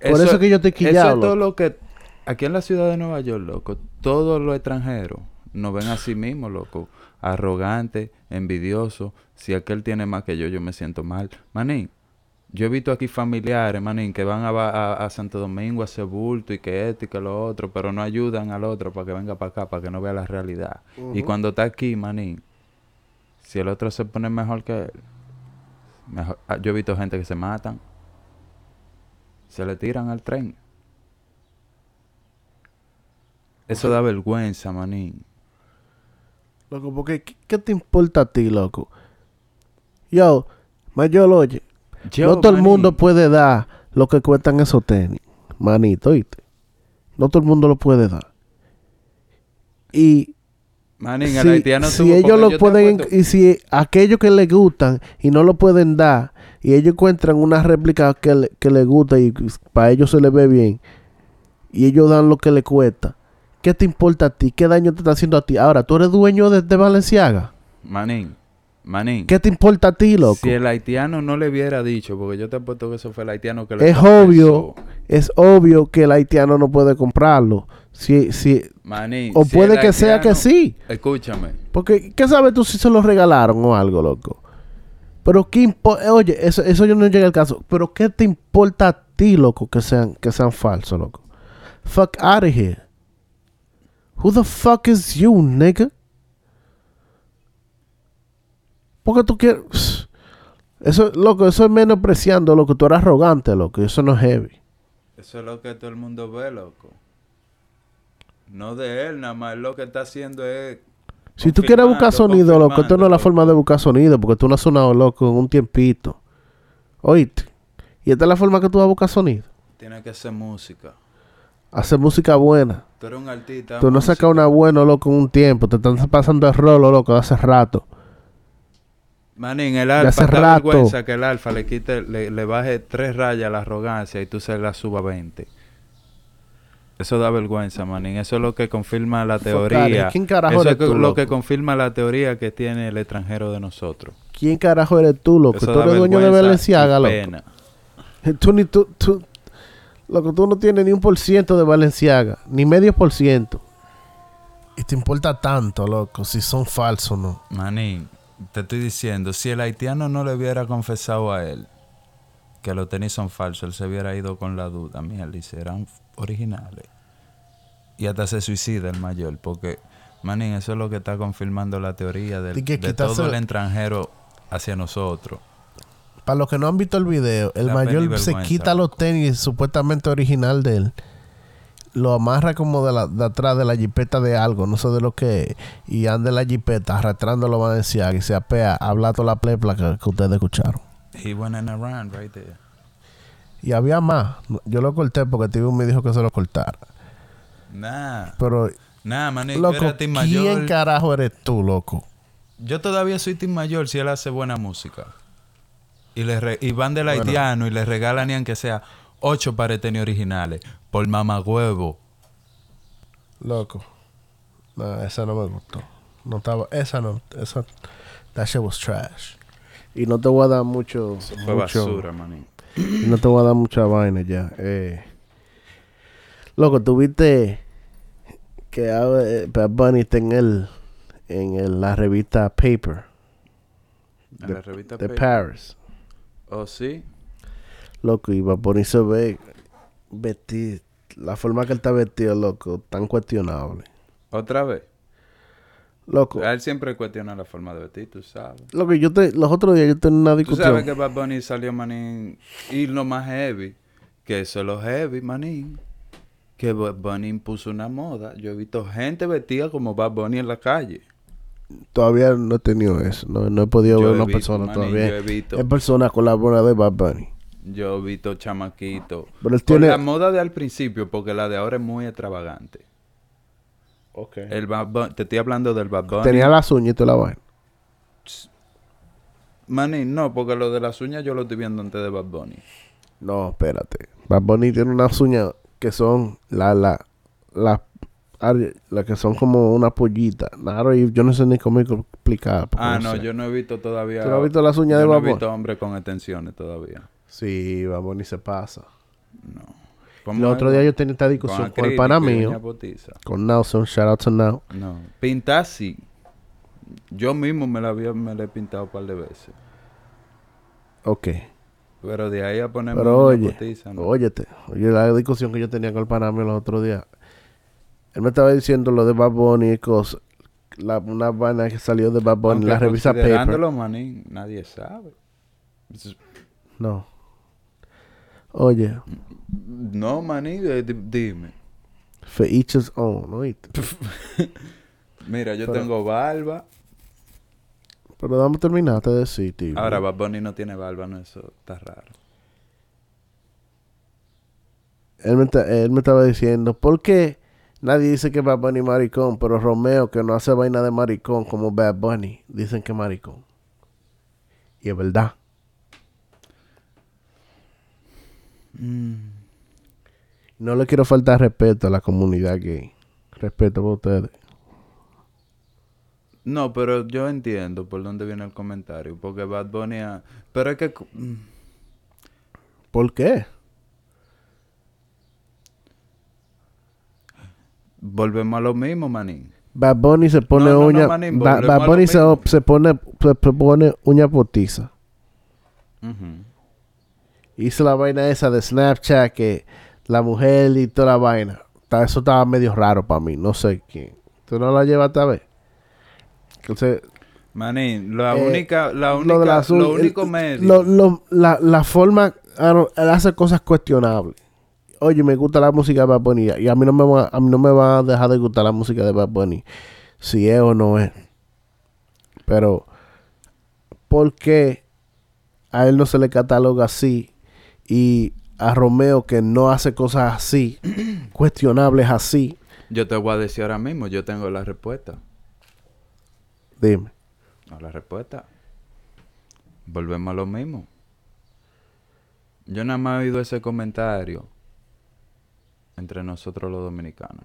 Speaker 4: Por eso que yo te he
Speaker 3: Eso es todo lo que... Aquí en la ciudad de Nueva York, loco, todos los extranjeros nos ven a sí mismos, loco. Arrogante, envidioso. Si aquel tiene más que yo, yo me siento mal. Manín, yo he visto aquí familiares, manín, que van a, va- a, a Santo Domingo a hacer bulto y que esto y que lo otro, pero no ayudan al otro para que venga para acá, para que no vea la realidad. Y cuando está aquí, manín, si el otro se pone mejor que él, mejor- ah, yo he visto gente que se matan, se le tiran al tren. Eso da vergüenza, manín.
Speaker 4: Loco, porque ¿qué, qué te importa a ti, loco? Yo, mayor, oye,
Speaker 3: Yo,
Speaker 4: no todo el mundo puede dar lo que cuestan esos tenis, manito, ¿oíste? No todo el mundo lo puede dar. Y
Speaker 3: Manín, el
Speaker 4: si,
Speaker 3: haitiano
Speaker 4: si
Speaker 3: tuvo-
Speaker 4: ellos lo pueden, y si aquellos que les gustan y no lo pueden dar, y ellos encuentran una réplica que, le- que les gusta y para ellos se les ve bien, y ellos dan lo que les cuesta, ¿qué te importa a ti? ¿Qué daño te está haciendo a ti? Ahora, ¿tú eres dueño de, de Valenciaga?
Speaker 3: Manín, manín.
Speaker 4: ¿Qué te importa a ti, loco?
Speaker 3: Si el haitiano no le hubiera dicho, porque yo te apuesto que eso fue el haitiano que le
Speaker 4: es obvio, es obvio que el haitiano no puede comprarlo. Si, si,
Speaker 3: Manín,
Speaker 4: o puede que sea que sí.
Speaker 3: Escúchame.
Speaker 4: Porque, ¿qué sabes tú si se lo regalaron o algo, loco? Pero, ¿qué impo- eh, Oye, eso, eso yo no llega al caso. Pero, ¿qué te importa a ti, loco, que sean, que sean falsos, loco? Fuck out of here. Who the fuck is you, nigga? Porque tú quieres... Eso, loco, eso es menospreciando, loco. Tú eres arrogante, loco. Eso no es heavy.
Speaker 3: Eso es lo que todo el mundo ve, loco. No de él, nada más. Lo que está haciendo es.
Speaker 4: Si tú quieres buscar sonido, loco, esto no es la forma de buscar sonido, porque tú no has sonado loco en un tiempito. Oíste. Y esta es la forma que tú vas a buscar sonido.
Speaker 3: Tiene que ser música.
Speaker 4: Hacer música buena.
Speaker 3: Tú eres un artista.
Speaker 4: Tú no sacas una buena, loco, en un tiempo. Te están pasando el rolo, loco, de hace rato.
Speaker 3: Manín, el alfa
Speaker 4: hace rato.
Speaker 3: vergüenza que el alfa le quite, le, le baje tres rayas a la arrogancia y tú se la suba 20. Eso da vergüenza, manín. Eso es lo que confirma la teoría.
Speaker 4: ¿Quién carajo
Speaker 3: Eso
Speaker 4: eres
Speaker 3: es que-
Speaker 4: tú,
Speaker 3: lo
Speaker 4: loco?
Speaker 3: que confirma la teoría que tiene el extranjero de nosotros.
Speaker 4: ¿Quién carajo eres tú, loco?
Speaker 3: Eso
Speaker 4: tú eres dueño de Valenciaga, loco.
Speaker 3: pena.
Speaker 4: Tú ni tú, tú, loco, tú no tienes ni un por ciento de Valenciaga, ni medio por ciento. Y te importa tanto, loco, si son falsos o no.
Speaker 3: Manín, te estoy diciendo, si el haitiano no le hubiera confesado a él que los tenis son falsos, él se hubiera ido con la duda. Mira, y serán originales. Y hasta se suicida el mayor, porque, manín, eso es lo que está confirmando la teoría del-
Speaker 4: que
Speaker 3: de todo el extranjero hacia nosotros.
Speaker 4: Para los que no han visto el video, el mayor se quita los tenis supuestamente original de él. lo amarra como de, la, de atrás de la jipeta de algo, no sé de lo que es, y anda en la jipeta arrastrándolo a Valenciaga y se apea a hablar toda la plepla que, que ustedes escucharon.
Speaker 3: He went in around right there.
Speaker 4: Y había más. Yo lo corté porque Tibu me dijo que se lo cortara.
Speaker 3: Nah.
Speaker 4: Pero,
Speaker 3: Nah, man. Yo
Speaker 4: loco,
Speaker 3: era team
Speaker 4: ¿quién
Speaker 3: mayor.
Speaker 4: carajo eres tú, loco?
Speaker 3: Yo todavía soy team mayor si él hace buena música. Y, le re- y van del haitiano y le regalan ni aunque sea ocho pareteni originales por mamagüevo.
Speaker 4: Loco. No, esa no me gustó. No estaba, esa no, esa, that shit was trash. Y no te voy a dar mucho,
Speaker 3: Fue
Speaker 4: mucho-
Speaker 3: basura, manín.
Speaker 4: y no te voy a dar mucha vaina ya. Eh, loco, tuviste que ahora, eh, Bad Bunny está en el, en el- la revista Paper
Speaker 3: En
Speaker 4: de,
Speaker 3: la revista
Speaker 4: de
Speaker 3: Paper.
Speaker 4: Paris.
Speaker 3: Oh, sí.
Speaker 4: Loco, y Bad Bunny se ve vestido, la forma que él está vestido, loco, tan cuestionable.
Speaker 3: Otra vez.
Speaker 4: Loco,
Speaker 3: él siempre cuestiona la forma de vestir, tú sabes.
Speaker 4: loco, yo te, los otros días yo tenía una
Speaker 3: Tú
Speaker 4: discusión.
Speaker 3: sabes que Bad Bunny salió, manín, y lo más heavy, que eso es lo heavy, manín. Que Bad Bunny impuso una moda. Yo he visto gente vestida como Bad Bunny en la calle.
Speaker 4: Todavía no he tenido eso. No, no he podido
Speaker 3: Yo
Speaker 4: ver
Speaker 3: he
Speaker 4: una
Speaker 3: visto,
Speaker 4: persona
Speaker 3: manín,
Speaker 4: todavía.
Speaker 3: yo he visto.
Speaker 4: En persona con la buena de Bad Bunny.
Speaker 3: Yo he visto chamaquitos.
Speaker 4: Pero él
Speaker 3: Con
Speaker 4: tiene-
Speaker 3: la moda de al principio, porque la de ahora es muy extravagante. El Bad Bunny- te estoy hablando del Bad Bunny.
Speaker 4: Tenía las uñas y toda la vaina.
Speaker 3: Manín, no, porque lo de las uñas yo lo estoy viendo antes de Bad Bunny.
Speaker 4: No, espérate. Bad Bunny tiene unas uñas que son la, la, la, ar- la que son como una pollita. Y yo no sé ni cómo explicar.
Speaker 3: Ah, no,
Speaker 4: sé.
Speaker 3: yo no he visto todavía.
Speaker 4: ¿Tú no has visto las uñas
Speaker 3: yo
Speaker 4: de
Speaker 3: no
Speaker 4: Bad
Speaker 3: he
Speaker 4: Bunny?
Speaker 3: visto hombre con extensiones todavía.
Speaker 4: Sí, Bad Bunny se pasa.
Speaker 3: No.
Speaker 4: El otro día yo tenía esta discusión con, el pana mío. Con Nelson. Shout out to Now.
Speaker 3: No. Pintar sí. Yo mismo me la, había, me la he pintado un par de veces.
Speaker 4: Ok.
Speaker 3: Pero de ahí a ponerme
Speaker 4: Pero oye,
Speaker 3: potiza, no.
Speaker 4: óyete, oye la discusión que yo tenía con el pana mío los otros días. Él me estaba diciendo lo de Bad Bunny y cosas. La, una vaina que salió de Bad Bunny, la revista Paper.
Speaker 3: manín, nadie sabe.
Speaker 4: No. Oye,
Speaker 3: No, di- dime.
Speaker 4: for each his own, ¿oíste?
Speaker 3: Mira, yo
Speaker 4: Pero-
Speaker 3: tengo barba.
Speaker 4: Pero dame terminar de decir, tío.
Speaker 3: Ahora, Bad Bunny no tiene barba, no, eso está raro.
Speaker 4: él, me ta- él me estaba diciendo, ¿por qué nadie dice que Bad Bunny es maricón? Pero Romeo, que no hace vaina de maricón como Bad Bunny, dicen que es maricón. Y es verdad. No le quiero faltar respeto a la comunidad gay. Respeto por ustedes.
Speaker 3: No, pero yo entiendo por dónde viene el comentario. Porque Bad Bunny... ha- Pero es que...
Speaker 4: ¿Por qué?
Speaker 3: Volvemos a lo mismo, manín.
Speaker 4: Bad Bunny se pone
Speaker 3: No, no, no,
Speaker 4: uña.
Speaker 3: manín,
Speaker 4: Ba-
Speaker 3: volvemos
Speaker 4: Bad
Speaker 3: a
Speaker 4: Bunny se, se pone, se pone uña potiza.
Speaker 3: Ujú.
Speaker 4: Hizo la vaina esa de Snapchat que la mujer y toda la vaina. Eso estaba medio raro para mí. No sé quién. ¿Tú no la llevaste a ver? Entonces,
Speaker 3: Manín, la
Speaker 4: Eh,
Speaker 3: única... La
Speaker 4: lo
Speaker 3: única
Speaker 4: de las
Speaker 3: lo único
Speaker 4: el-
Speaker 3: medio...
Speaker 4: lo- lo- la, la forma, ah, él hace cosas cuestionables. Oye, me gusta la música de Bad Bunny y a mí no me va, a mí no me va a dejar de gustar la música de Bad Bunny, si es o no es. Pero, ¿por qué a él no se le cataloga así y a Romeo que no hace cosas así, cuestionables así?
Speaker 3: Yo te voy a decir ahora mismo, yo tengo la respuesta.
Speaker 4: Dime.
Speaker 3: No, la respuesta. Volvemos a lo mismo. Yo nada más he oído ese comentario entre nosotros los dominicanos.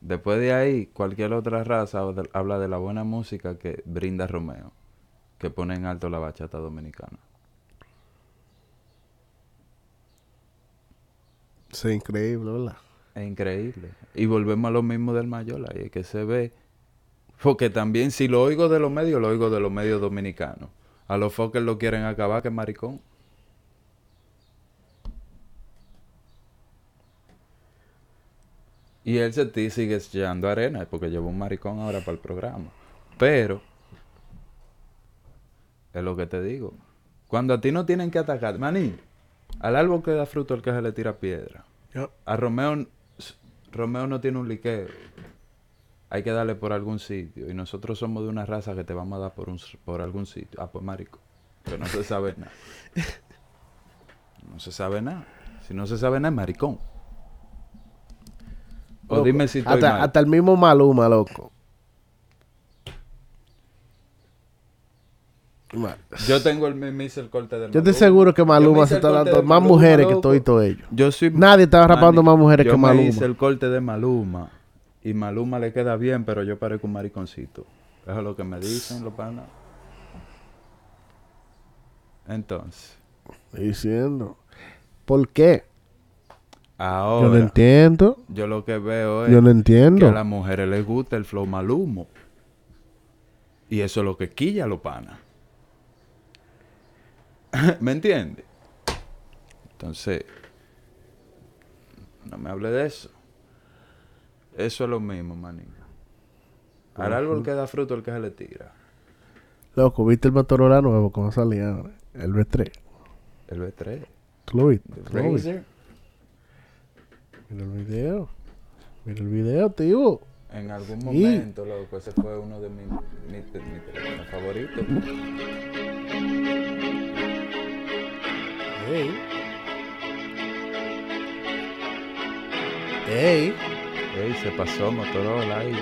Speaker 3: Después de ahí, cualquier otra raza habla- habla de la buena música que brinda Romeo, que pone en alto la bachata dominicana.
Speaker 4: Sí, increíble, ¿verdad?
Speaker 3: Es increíble. Y volvemos a lo mismo del Mayola, y es que se ve. Porque también, si lo oigo de los medios, lo oigo de los medios dominicanos. A los foques lo quieren acabar, que maricón. Y él se ti sigue echando arena, porque lleva un maricón ahora para el programa. Pero, es lo que te digo. Cuando a ti no tienen que atacar, maní, al árbol que da fruto el que se le tira piedra. A Romeo, Romeo no tiene un liqueo. Hay que darle por algún sitio. Y nosotros somos de una raza que te vamos a dar por, un, por algún sitio. Ah, pues marico. Que no se sabe nada. No se sabe nada. Si no se sabe nada, es maricón. O
Speaker 4: Loco,
Speaker 3: dime si estoy
Speaker 4: hasta,
Speaker 3: mal.
Speaker 4: hasta el mismo Maluma, loco.
Speaker 3: Yo tengo el me, hice el corte del
Speaker 4: Yo estoy
Speaker 3: Maluma.
Speaker 4: seguro que
Speaker 3: Yo
Speaker 4: Maluma se está dando
Speaker 3: de
Speaker 4: más
Speaker 3: Maluma,
Speaker 4: mujeres que todo y todo ellos.
Speaker 3: Yo soy...
Speaker 4: Nadie está rapando más mujeres
Speaker 3: yo
Speaker 4: que
Speaker 3: me
Speaker 4: Maluma.
Speaker 3: hice el corte de Maluma. Y Maluma le queda bien, pero yo parezco un mariconcito. Eso es lo que me dicen los panas. Entonces,
Speaker 4: diciendo. ¿Por qué?
Speaker 3: ahora,
Speaker 4: Yo no entiendo.
Speaker 3: yo lo que veo es
Speaker 4: Yo no
Speaker 3: que a
Speaker 4: entiendo.
Speaker 3: las mujeres les gusta el flow malumo. Y eso es lo que quilla a los panas. ¿Me entiendes? Entonces, no me hable de eso. Eso es lo mismo, manín. Al árbol que da fruto el que se le tira.
Speaker 4: Loco, ¿viste el Motorola nuevo? ¿Cómo salía? El B3.
Speaker 3: El B3.
Speaker 4: ¿Tú lo viste?
Speaker 3: el
Speaker 4: ¿Tú lo viste? Mira el video. Mira el video, tío.
Speaker 3: En algún
Speaker 4: Sí.
Speaker 3: momento, loco, ese fue uno de mis mi, favoritos.
Speaker 4: Ey. Ey.
Speaker 3: Ey, se pasó Motorola ahí.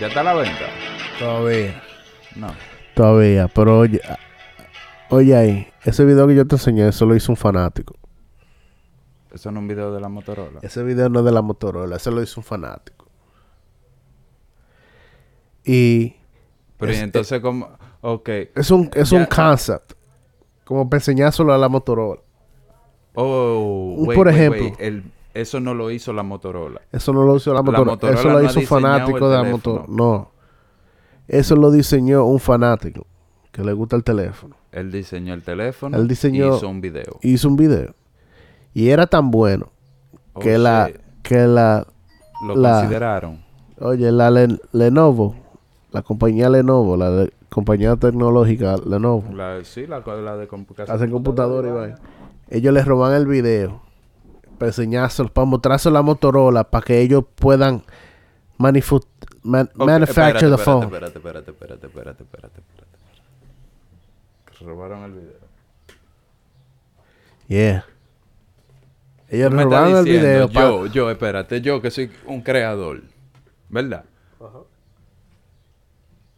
Speaker 3: ¿Ya está a la venta?
Speaker 4: Todavía.
Speaker 3: No.
Speaker 4: Todavía, pero oye. Oye ahí, ese video que yo te enseñé, eso lo hizo un fanático.
Speaker 3: Eso no es un video de la Motorola.
Speaker 4: Ese video no es de la Motorola, ese lo hizo un fanático. Y
Speaker 3: Pero y
Speaker 4: es-
Speaker 3: entonces, como. Ok.
Speaker 4: es un, es
Speaker 3: Ya-
Speaker 4: un concept. Como enseñárselo a la Motorola.
Speaker 3: Oh, wait,
Speaker 4: por ejemplo.
Speaker 3: wait. El- eso no lo hizo la Motorola.
Speaker 4: Eso no lo hizo la Motorola.
Speaker 3: Motorola
Speaker 4: eso
Speaker 3: no
Speaker 4: lo
Speaker 3: ha
Speaker 4: hizo fanático de la. Motorola. No. Eso lo diseñó un fanático que le gusta el teléfono.
Speaker 3: Él diseñó el teléfono.
Speaker 4: Él diseñó-
Speaker 3: y hizo un video.
Speaker 4: Hizo un video. Y era tan bueno
Speaker 3: Oh,
Speaker 4: que la... Que la...
Speaker 3: Lo
Speaker 4: la-
Speaker 3: consideraron.
Speaker 4: Oye, la Len- Lenovo. La compañía Lenovo. La compañía tecnológica Lenovo.
Speaker 3: La, sí, la, la de computación.
Speaker 4: Hacen computadores y. Ellos les roban el video. Para enseñárselo. Para mostrárselo a Motorola. Para que ellos puedan... manifu- man-
Speaker 3: Ok,
Speaker 4: manufacture
Speaker 3: espérate,
Speaker 4: the phone.
Speaker 3: Espérate, espérate, espérate, espérate, espérate, espérate. Robaron el video.
Speaker 4: Yeah. Ellos robaron el
Speaker 3: diciendo,
Speaker 4: video. pa-
Speaker 3: Yo, yo, espérate, yo que soy un creador, ¿verdad?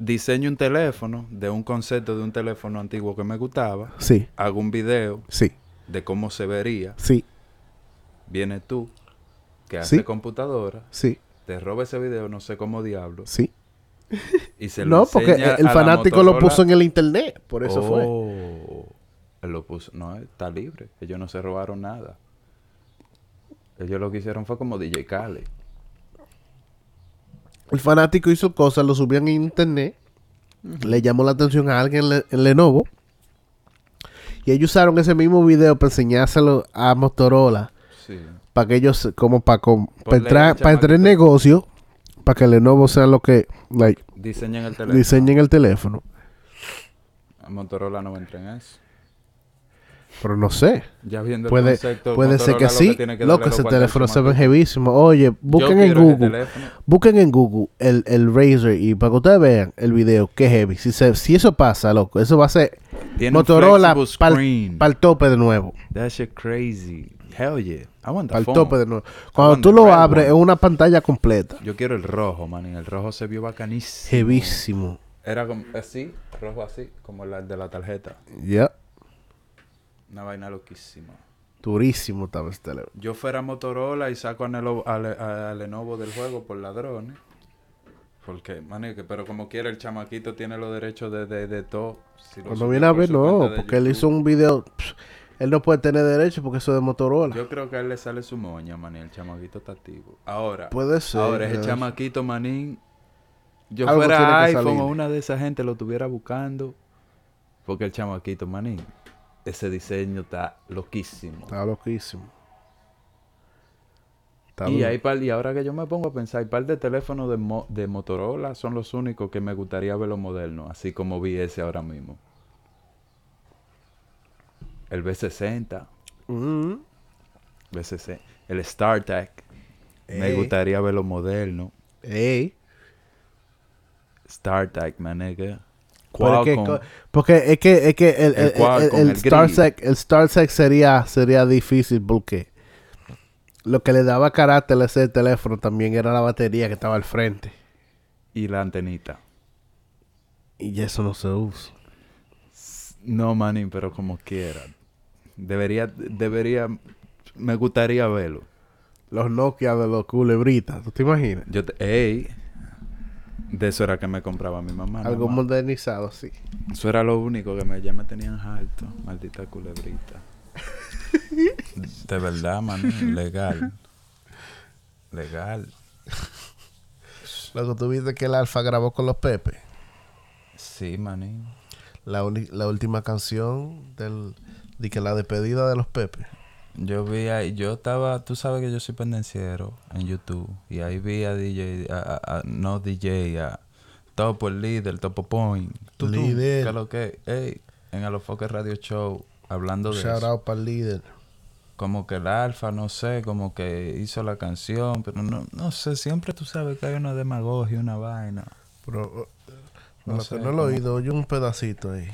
Speaker 3: Diseño un teléfono de un concepto de un teléfono antiguo que me gustaba.
Speaker 4: Sí,
Speaker 3: Hago un video
Speaker 4: sí,
Speaker 3: de cómo se vería.
Speaker 4: sí,
Speaker 3: Viene tú, que hace
Speaker 4: Sí.
Speaker 3: computadora,
Speaker 4: sí,
Speaker 3: te roba ese video, no sé cómo diablo,
Speaker 4: sí.
Speaker 3: y se lo
Speaker 4: No, porque el fanático lo puso en el internet. Por eso fue.
Speaker 3: Oh, Él lo puso. No, está libre. Ellos no se robaron nada. Ellos lo que hicieron fue como DJ Khaled.
Speaker 4: El fanático hizo cosas, lo subió en internet. Le llamó la atención a alguien en, Le- en Lenovo. Y ellos usaron ese mismo video para enseñárselo a Motorola.
Speaker 3: Sí.
Speaker 4: Para que ellos, como para, entrar, para entrar en negocio. Para que Lenovo sea lo que like,
Speaker 3: Diseñan el teléfono.
Speaker 4: diseñen el teléfono.
Speaker 3: Motorola no entra en eso.
Speaker 4: Pero no sé.
Speaker 3: Ya viendo el
Speaker 4: Puede,
Speaker 3: concepto,
Speaker 4: puede ser que sí. Lo que ese
Speaker 3: al
Speaker 4: teléfono se ve jevísimo. Oye, busquen en Google. Busquen en Google el, el Razer y para que ustedes vean el video, qué heavy. Si, se- si eso pasa, loco, eso va a ser
Speaker 3: Tiene
Speaker 4: Motorola para el tope de nuevo.
Speaker 3: That shit crazy. Hell yeah. I want the
Speaker 4: el
Speaker 3: phone.
Speaker 4: tope de nuevo. Cuando tú lo abres, es una pantalla completa.
Speaker 3: Yo quiero el rojo, man. El rojo se vio bacanísimo.
Speaker 4: Heavísimo.
Speaker 3: Era como así, rojo así, como el de la tarjeta.
Speaker 4: Ya.
Speaker 3: Una vaina loquísima.
Speaker 4: Durísimo estaba ese teléfono.
Speaker 3: Yo fuera Motorola y saco a, Nelo- a Le- a Lenovo del juego por ladrones. Porque, manique, pero como quiera, el chamaquito tiene los derechos de, de, de todo. Si
Speaker 4: Cuando viene a ver, no, porque él hizo un video. pff, él no puede tener derecho porque eso es de Motorola.
Speaker 3: Yo creo que a él le sale su moña, manín. El chamaquito está activo. Ahora,
Speaker 4: Puede ser,
Speaker 3: ahora ese chamaquito, manín. Yo
Speaker 4: Algo
Speaker 3: fuera iPhone o una de esa gente lo estuviera buscando. Porque el chamaquito, manín. Ese diseño está loquísimo.
Speaker 4: Estaba loquísimo. Está
Speaker 3: Y, hay par, y ahora que yo me pongo a pensar, hay par de teléfonos de, Mo- de Motorola son los únicos que me gustaría ver los modernos, así como vi ese ahora mismo. El B60.
Speaker 4: Mm.
Speaker 3: BCC. El StarTAC. Me gustaría verlo moderno.
Speaker 4: Ey.
Speaker 3: StarTAC, man, nigga.
Speaker 4: Pero es que-
Speaker 3: Qualcomm.
Speaker 4: porque es que, es que el,
Speaker 3: El
Speaker 4: el, el,
Speaker 3: el
Speaker 4: StarSec, el StarSec sería, sería difícil porque lo que le daba carácter a ese teléfono también era la batería que estaba al frente.
Speaker 3: Y la antenita.
Speaker 4: Y eso no se usa.
Speaker 3: No, manín, pero como quiera. Debería, debería, me gustaría verlo.
Speaker 4: Los Nokia de los culebritas, ¿tú te imaginas?
Speaker 3: Yo, te, ey, de eso era que me compraba mi mamá.
Speaker 4: Algo modernizado así.
Speaker 3: Eso era lo único que me, ya me tenían alto. Maldita culebrita. De verdad, man. Legal. Legal.
Speaker 4: Luego tuviste que el Alfa grabó con los Pepe.
Speaker 3: Sí, manín.
Speaker 4: La, la última canción del, de que la despedida de los Pepe.
Speaker 3: Yo vi ahí, yo estaba, tú sabes que yo soy pendenciero en YouTube. Y ahí vi a DJ, a, a- a- no DJ, a Topo el líder, Topo Point. Tú,
Speaker 4: Líder.
Speaker 3: ¿qué es lo que? Ey, en Alofoque Radio Show, hablando de
Speaker 4: Shout
Speaker 3: eso.
Speaker 4: out para el líder.
Speaker 3: como que el alfa, no sé, como que hizo la canción, pero no, no sé, siempre tú sabes que hay una demagogia, una vaina.
Speaker 4: Pero, uh,
Speaker 3: No
Speaker 4: lo
Speaker 3: sé,
Speaker 4: que no lo he oído, oye un pedacito ahí.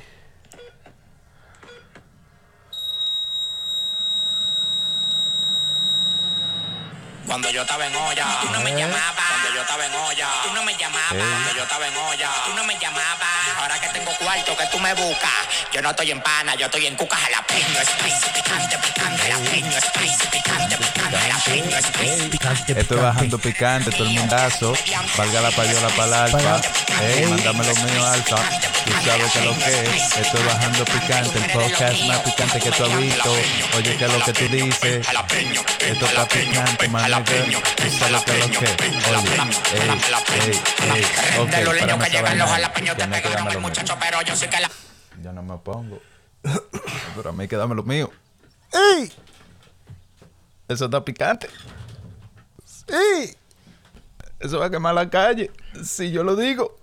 Speaker 5: Cuando yo estaba en olla, tú no me llamabas. Cuando yo estaba en olla, tú no me llamabas. Cuando yo estaba en olla, tú no me llamabas. Tengo cuarto, que tú me buscas. Yo no estoy en pana, yo estoy en cuca jalapeño. Spicy, picante, picante, jalapeño. Spicy, picante, picante, jalapeño. Spicy, picante.
Speaker 3: Estoy bajando picante, todo el mundazo. Valga la payola para el alfa. Ey, mándame lo mío, alfa. Tú sabes que lo que es. Estoy bajando picante, el podcast más picante que tú has visto. Oye, que es lo que tú dices. Esto está picante, man. nigga. Tú sabes que lo que es. Oye, ey, ey, ey. Ok,
Speaker 5: que
Speaker 3: esa
Speaker 5: llegan los jalapeños
Speaker 3: que
Speaker 5: te
Speaker 3: me queda
Speaker 5: pegaron
Speaker 3: lo
Speaker 5: el. Muchacho, pero yo sé que la...
Speaker 3: Yo no me opongo. Pero a mí quédame lo mío.
Speaker 4: ¡Ey!
Speaker 3: Eso está picante.
Speaker 4: ¡Ey!
Speaker 3: Eso va a quemar la calle. Si yo lo digo.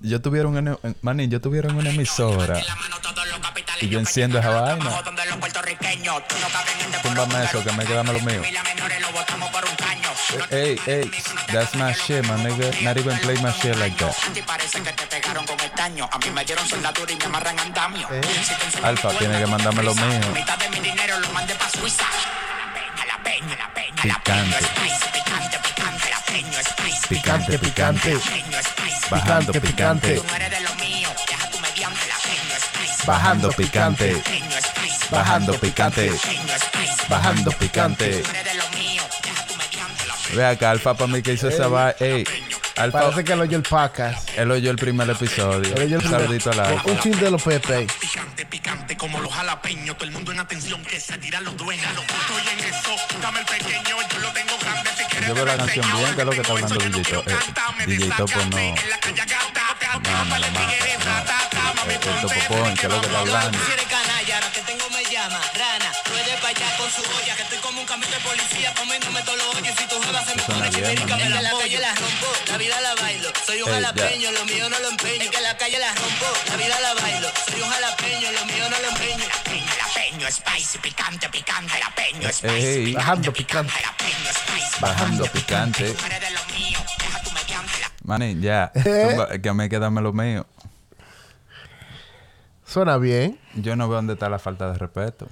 Speaker 3: Yo tuviera un... Manín, yo tuviera una emisora. Y yo enciendo esa vaina. Túmbame eso, que me queda lo mío. Hey, hey, that's my shit, my nigga. Not even play my shit like that.
Speaker 5: A ti parece que te pegaron con estaño. A mí me dieron soldadura y me amarran andamio. Si te enseño
Speaker 3: Alfa, tiene que mandarme lo mío. Picante.
Speaker 5: picante, picante.
Speaker 3: Bajando
Speaker 4: Picante,
Speaker 3: picante. Bajando picante. Bajando picante. Bajando picante. Ve acá, Alfa para mí que hizo esa vaina. Ey, Alfa,
Speaker 4: Parece que lo oyó el podcast.
Speaker 3: él oyó el primer episodio.
Speaker 4: Él oyó el
Speaker 3: Un
Speaker 4: primer-
Speaker 3: saludito al Alfa.
Speaker 4: Un chin de los Pepe. ahí.
Speaker 6: Picante, picante, como los jalapeños. Todo el mundo en atención que se tiran los dueños. Estoy en eso, dame el pequeño, yo lo tengo grande. Si quieres
Speaker 3: Yo veo la canción bien, que es lo que está hablando DJ Topo.
Speaker 6: Me
Speaker 3: DJ Topo no.
Speaker 6: la
Speaker 3: No, no. No. El, el Topo Point, que es lo que está hablando.
Speaker 5: Si eres canalla, ahora que tengo me llama Rana, puede pa' allá con su olla Que estoy como un camión de policía comiéndome todos los hoyos Si tu jeva se me
Speaker 3: Suena
Speaker 5: pone
Speaker 3: bien,
Speaker 5: chivérica,
Speaker 3: man.
Speaker 5: me la calle la rompo La vida la bailo, soy un jalapeño Lo mío no lo empeño Es que en la calle la rompo, la vida la bailo Soy un jalapeño, lo mío no lo empeño Jalapeño, spicy, picante, picante Jalapeño,
Speaker 3: Ey,
Speaker 4: Bajando picante.
Speaker 3: Bajando Manín, ya.
Speaker 4: Eh.
Speaker 3: Que quédame lo mío.
Speaker 4: Suena bien.
Speaker 3: Yo no veo dónde está la falta de respeto.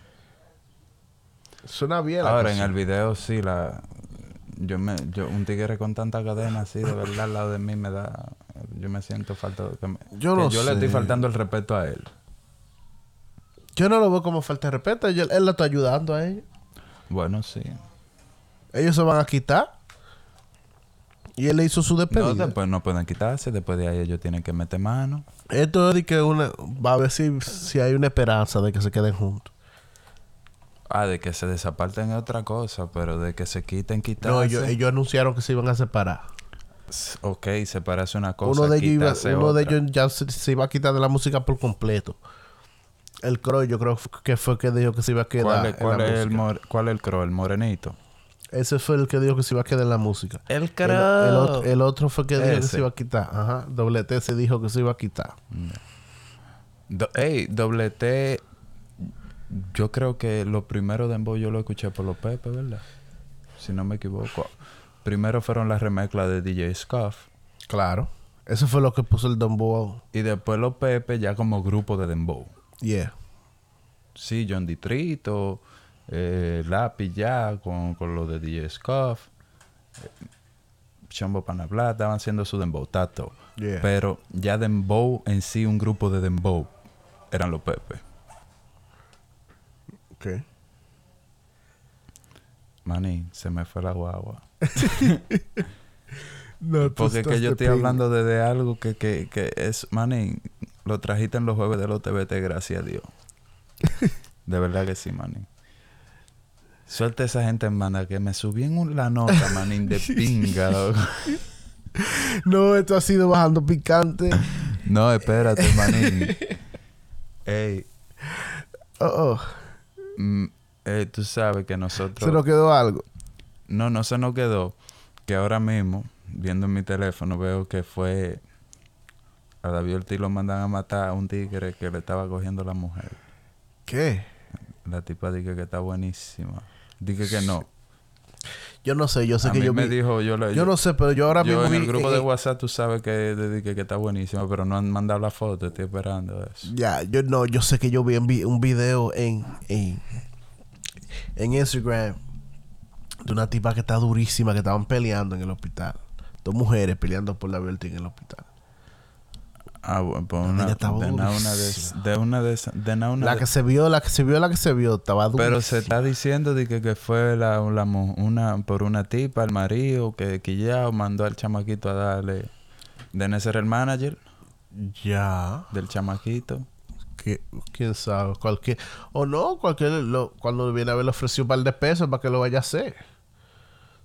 Speaker 4: Suena bien. la
Speaker 3: Ahora en el video sí la yo me yo un tigre con tanta cadena así de verdad al lado de mí me da yo me siento falta que, me-
Speaker 4: Yo
Speaker 3: que
Speaker 4: no
Speaker 3: yo le estoy faltando el respeto a él.
Speaker 4: Yo no lo veo como falta de respeto. Yo- él lo está ayudando a ellos.
Speaker 3: Bueno, sí.
Speaker 4: Ellos se van a quitar. Y él le hizo su
Speaker 3: No,
Speaker 4: despedida.
Speaker 3: después no pueden quitarse, después de ahí ellos tienen que meter mano.
Speaker 4: Esto es de que una, va a ver si, si hay una esperanza de que se queden juntos.
Speaker 3: Ah, de que se desaparten es otra cosa, pero de que se quiten, quitarse.
Speaker 4: No, ellos, ellos anunciaron que se iban a separar.
Speaker 3: Ok, separarse una cosa,
Speaker 4: uno de ellos, iba- uno de ellos ya se, se iba a quitar de la música por completo. El Croy yo creo que fue que dijo que se iba a quedar
Speaker 3: ¿Cuál, es,
Speaker 4: en
Speaker 3: cuál
Speaker 4: la
Speaker 3: es el ¿Cuál es el crow? ¿El morenito?
Speaker 4: Ese fue el que dijo que se iba a quedar en la música.
Speaker 3: El
Speaker 4: El, el otro, el otro fue que dijo que se iba a quitar. Ajá. Doble T se dijo que se iba a quitar.
Speaker 3: Do- ey, doble T yo creo que lo primero de Dembow yo lo escuché por los Pepe, ¿verdad? Si no me equivoco. Primero fueron las remezclas de DJ Scuff.
Speaker 4: Claro. Eso fue lo que puso el Dembow.
Speaker 3: Y después los Pepe ya como grupo de Dembow.
Speaker 4: Yeah.
Speaker 3: Sí, John Ditrito, eh, Lápiz ya con, con lo de DJ Scuff. eh, Chombo Panabla estaban haciendo su Dembow, tato.
Speaker 4: Yeah.
Speaker 3: Pero ya Dembow en sí, un grupo de Dembow, eran los Pepe.
Speaker 4: Ok.
Speaker 3: Maní, se me fue la guagua.
Speaker 4: No,
Speaker 3: Porque es que yo estoy hablando de, de algo que, que, que es, manín, lo trajiste en los jueves de los TBT, gracias a Dios. de verdad que sí, manín. Suelta esa gente, hermana, que me subí en un- la nota, manín, de pinga, loco.
Speaker 4: No, esto ha sido bajando picante.
Speaker 3: No, espérate, manín. Ey,
Speaker 4: Oh, oh.
Speaker 3: mm, ey, tú sabes que nosotros...
Speaker 4: Se nos quedó algo.
Speaker 3: No, no se nos quedó. Que ahora mismo, viendo en mi teléfono, veo que fue... A David Ortiz lo mandan a matar a un tigre que le estaba cogiendo la mujer.
Speaker 4: ¿Qué?
Speaker 3: La tipa dije que está buenísima. Dije que no.
Speaker 4: Yo no sé, yo sé
Speaker 3: a
Speaker 4: que
Speaker 3: mí
Speaker 4: yo
Speaker 3: me
Speaker 4: vi-
Speaker 3: dijo, yo, le-
Speaker 4: Yo no sé, pero yo ahora
Speaker 3: yo
Speaker 4: mismo
Speaker 3: en el
Speaker 4: vi-
Speaker 3: grupo
Speaker 4: eh,
Speaker 3: de WhatsApp tú sabes que le dije que está buenísima, pero no han mandado la foto, estoy esperando eso.
Speaker 4: Ya, yo no, yo sé que yo vi- un video en, en, en Instagram de una tipa que está durísima, que estaban peleando en el hospital. Dos mujeres peleando por la Bertie en el hospital.
Speaker 3: Ah, una, de na- una de, una de de na- una
Speaker 4: La que se vio, la que se vio, la que se vio, estaba durísima.
Speaker 3: Pero se está diciendo de que, que fue la, la una por una tipa, el marido, que quillao mandó al chamaquito a darle. De ser el manager
Speaker 4: Ya.
Speaker 3: del chamaquito.
Speaker 4: que- quién sabe, cualquier o no, cualquier lo- cuando viene a ver le ofreció un par de pesos para que lo vaya a hacer.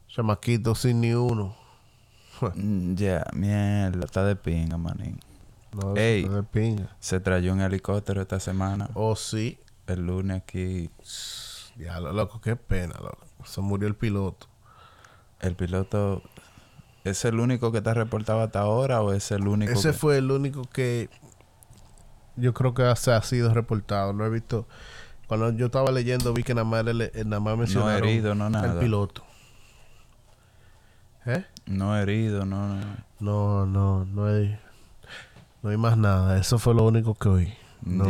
Speaker 4: Chamaquito sin ni uno.
Speaker 3: Mm, Ya, mierda, está de pinga, manín.
Speaker 4: No,
Speaker 3: Ey.
Speaker 4: es.
Speaker 3: Se trayó un helicóptero esta semana.
Speaker 4: Oh, sí.
Speaker 3: El lunes aquí.
Speaker 4: Ya, lo loco, qué pena, loco. Se murió el piloto.
Speaker 3: El piloto. ¿Es el único que está reportado hasta ahora o es el único
Speaker 4: Ese
Speaker 3: que-
Speaker 4: fue el único que yo creo que se ha sido reportado. No he visto. Cuando yo estaba leyendo, vi que nada más, le- eh, nada más mencionaron
Speaker 3: herido, no nada.
Speaker 4: el piloto. ¿Eh?
Speaker 3: No herido, no, no.
Speaker 4: No, no, no hay, no hay más nada. Eso fue lo único que oí. No.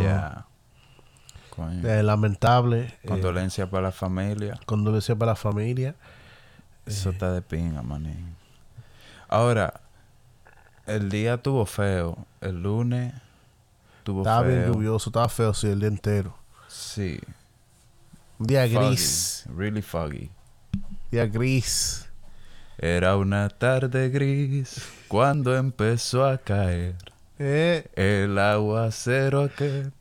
Speaker 4: Eh, lamentable. eh,
Speaker 3: Condolencia para la familia.
Speaker 4: condolencia para la familia.
Speaker 3: Eso está de pinga, manín. Ahora, el día estuvo feo. El lunes estuvo
Speaker 4: Estaba bien
Speaker 3: feo.
Speaker 4: lluvioso, estaba feo, sí, el día entero.
Speaker 3: Sí.
Speaker 4: Día
Speaker 3: Foggy,
Speaker 4: gris.
Speaker 3: Really foggy.
Speaker 4: Día gris.
Speaker 3: Era una tarde gris cuando empezó a caer
Speaker 4: Eh,
Speaker 3: el aguacero aquel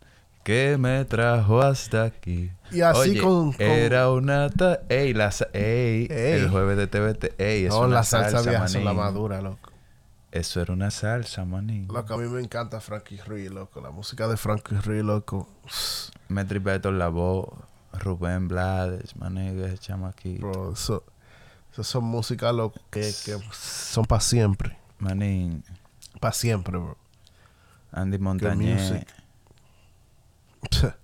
Speaker 3: que me trajo hasta aquí.
Speaker 4: Y así
Speaker 3: Oye,
Speaker 4: con- con-
Speaker 3: Era una ta- ey, la sa- ey,
Speaker 4: Ey.
Speaker 3: el jueves de TVT, ey, es
Speaker 4: no, la salsa, vieja son la madura, loco.
Speaker 3: Eso era una salsa, manín.
Speaker 4: Loco, a mí me encanta Frankie Ruiz, loco. La música de Frankie Ruiz, loco.
Speaker 3: Me Beto la voz, Rubén Blades, manín, ese chamaquito.
Speaker 4: Bro, eso, eso son músicas, loco, que, que son para siempre.
Speaker 3: Manín,
Speaker 4: Para siempre, bro.
Speaker 3: Andy Montañez.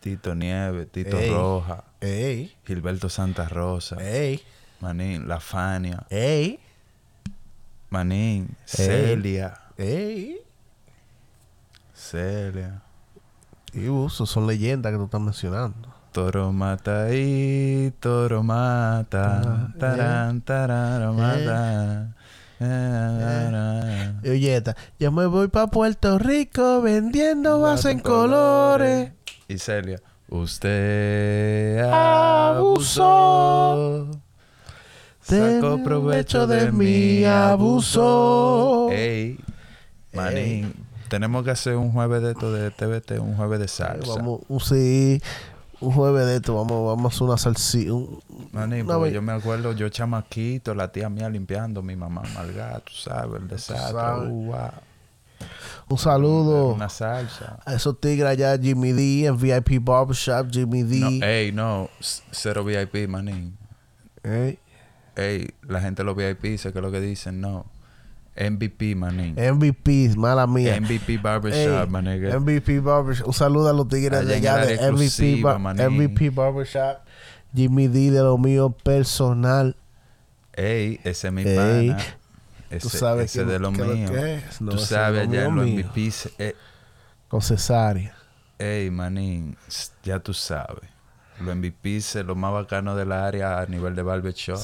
Speaker 3: Tito Nieves, Tito
Speaker 4: Ey.
Speaker 3: Roja,
Speaker 4: ey,
Speaker 3: Gilberto Santa Rosa,
Speaker 4: ey,
Speaker 3: manín, La Fania,
Speaker 4: ey,
Speaker 3: manín, Celia,
Speaker 4: ey.
Speaker 3: Celia.
Speaker 4: Y uh, esos son leyendas que tú estás mencionando.
Speaker 3: Toro mata y toro mata.
Speaker 4: Ah,
Speaker 3: Tarán, tararo mata. Eh,
Speaker 4: Y oye, esta, yo me voy para Puerto Rico vendiendo vas en colores.
Speaker 3: Y Celia, usted
Speaker 4: Abusó.
Speaker 3: Sacó provecho de abusó.
Speaker 4: abusó.
Speaker 3: Ey, manín, tenemos que hacer un jueves de esto de TVT, un jueves de salsa.
Speaker 4: Vamos, sí, un jueves de esto, vamos, vamos a hacer una salsita. Un,
Speaker 3: Manín,
Speaker 4: una
Speaker 3: yo me acuerdo, yo chamaquito, la tía mía limpiando, mi mamá malgada, tú sabes, el desastre. uh, wow.
Speaker 4: un saludo
Speaker 3: Una salsa.
Speaker 4: a esos tigres allá, Jimmy D, en VIP Barbershop, Jimmy D.
Speaker 3: No, ey, no, cero VIP, manín.
Speaker 4: Ey,
Speaker 3: Ey, la gente de los VIP, sé que es lo que dicen, no. MVP, manín.
Speaker 4: MVP, mala mía.
Speaker 3: MVP Barbershop,
Speaker 4: Ey,
Speaker 3: nigga.
Speaker 4: MVP Barbershop. Un saludo a los tigres de allá de MVP, Bar-
Speaker 3: manín.
Speaker 4: MVP Barbershop. Jimmy D de lo mío personal.
Speaker 3: Ey, ese es mi
Speaker 4: Ey,
Speaker 3: pana. Ese,
Speaker 4: sabes
Speaker 3: ese
Speaker 4: que-
Speaker 3: de lo
Speaker 4: que lo
Speaker 3: mío.
Speaker 4: que es. No,
Speaker 3: Tú sabes,
Speaker 4: es lo
Speaker 3: allá en los. MVPs. eh,
Speaker 4: Con cesárea.
Speaker 3: ey, manín, ya tú sabes. Los MVPs es lo más bacano del área a nivel de barbershop.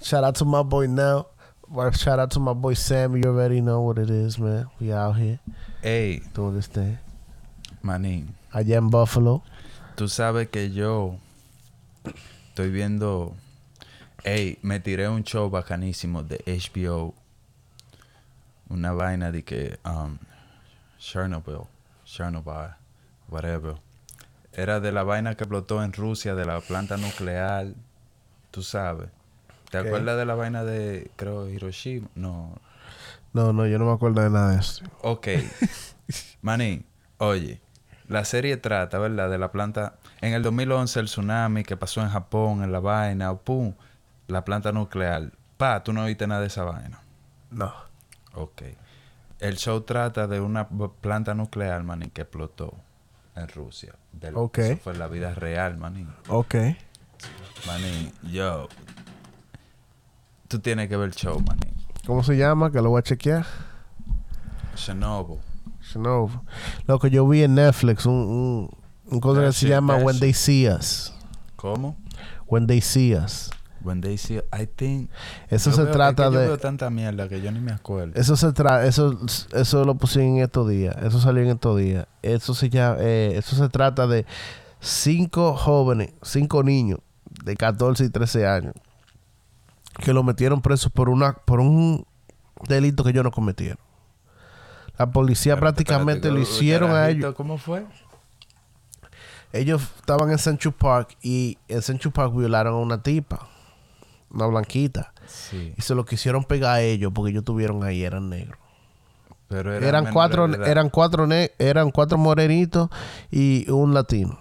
Speaker 4: Shout out to my boy now. Well, Shout out to my boy Sam. You already know what it is, man. We out here
Speaker 3: Ey,
Speaker 4: doing this thing.
Speaker 3: manín,
Speaker 4: Allá en Buffalo.
Speaker 3: tú sabes que yo estoy viendo... Ey, me tiré un show bacanísimo de HBO. Una vaina de que... Um, Chernobyl. Chernobyl. Whatever. Era de la vaina que explotó en Rusia, de la planta nuclear. Tú sabes. ¿Te acuerdas de la vaina de, creo, Hiroshima? No.
Speaker 4: No, no, yo no me acuerdo de nada de eso.
Speaker 3: Ok. Maní, oye. La serie trata, ¿verdad? De la planta... En el 2011, el tsunami que pasó en Japón, en la vaina, pum, la planta nuclear. Pa, tú no oíste nada de esa vaina.
Speaker 4: No.
Speaker 3: Ok. El show trata de una planta nuclear, maní, que explotó en Rusia. Del-
Speaker 4: Ok.
Speaker 3: Eso fue la vida real, maní.
Speaker 4: Ok.
Speaker 3: Maní, yo. Tú tienes que ver el show, maní.
Speaker 4: ¿Cómo se llama? Que lo voy a chequear.
Speaker 3: Chernobyl.
Speaker 4: Chernobyl. Lo que yo vi en Netflix, un, un, un cosa
Speaker 3: That
Speaker 4: que se llama When
Speaker 3: shit.
Speaker 4: They See Us.
Speaker 3: ¿Cómo?
Speaker 4: When They See Us.
Speaker 3: When they see... I think...
Speaker 4: Eso
Speaker 3: Yo
Speaker 4: se
Speaker 3: veo-
Speaker 4: trata
Speaker 3: es que Yo
Speaker 4: de...
Speaker 3: veo tanta mierda que yo ni me acuerdo.
Speaker 4: Eso se trata, eso, eso lo pusieron en estos días, eso salió en estos días. Eso se llama, eh, eso se trata de cinco jóvenes, cinco niños de 14 y 13 años que lo metieron presos por una, por un delito que ellos no cometieron. La policía prácticamente lo hicieron a ellos.
Speaker 3: ¿Cómo fue?
Speaker 4: Ellos estaban en Central Park y en Central Park violaron a una tipa, una blanquita,
Speaker 3: Sí.
Speaker 4: y se lo quisieron pegar a ellos porque ellos tuvieron ahí, eran negros.
Speaker 3: Pero era
Speaker 4: eran
Speaker 3: menor
Speaker 4: cuatro eran cuatro eran cuatro morenitos y un latino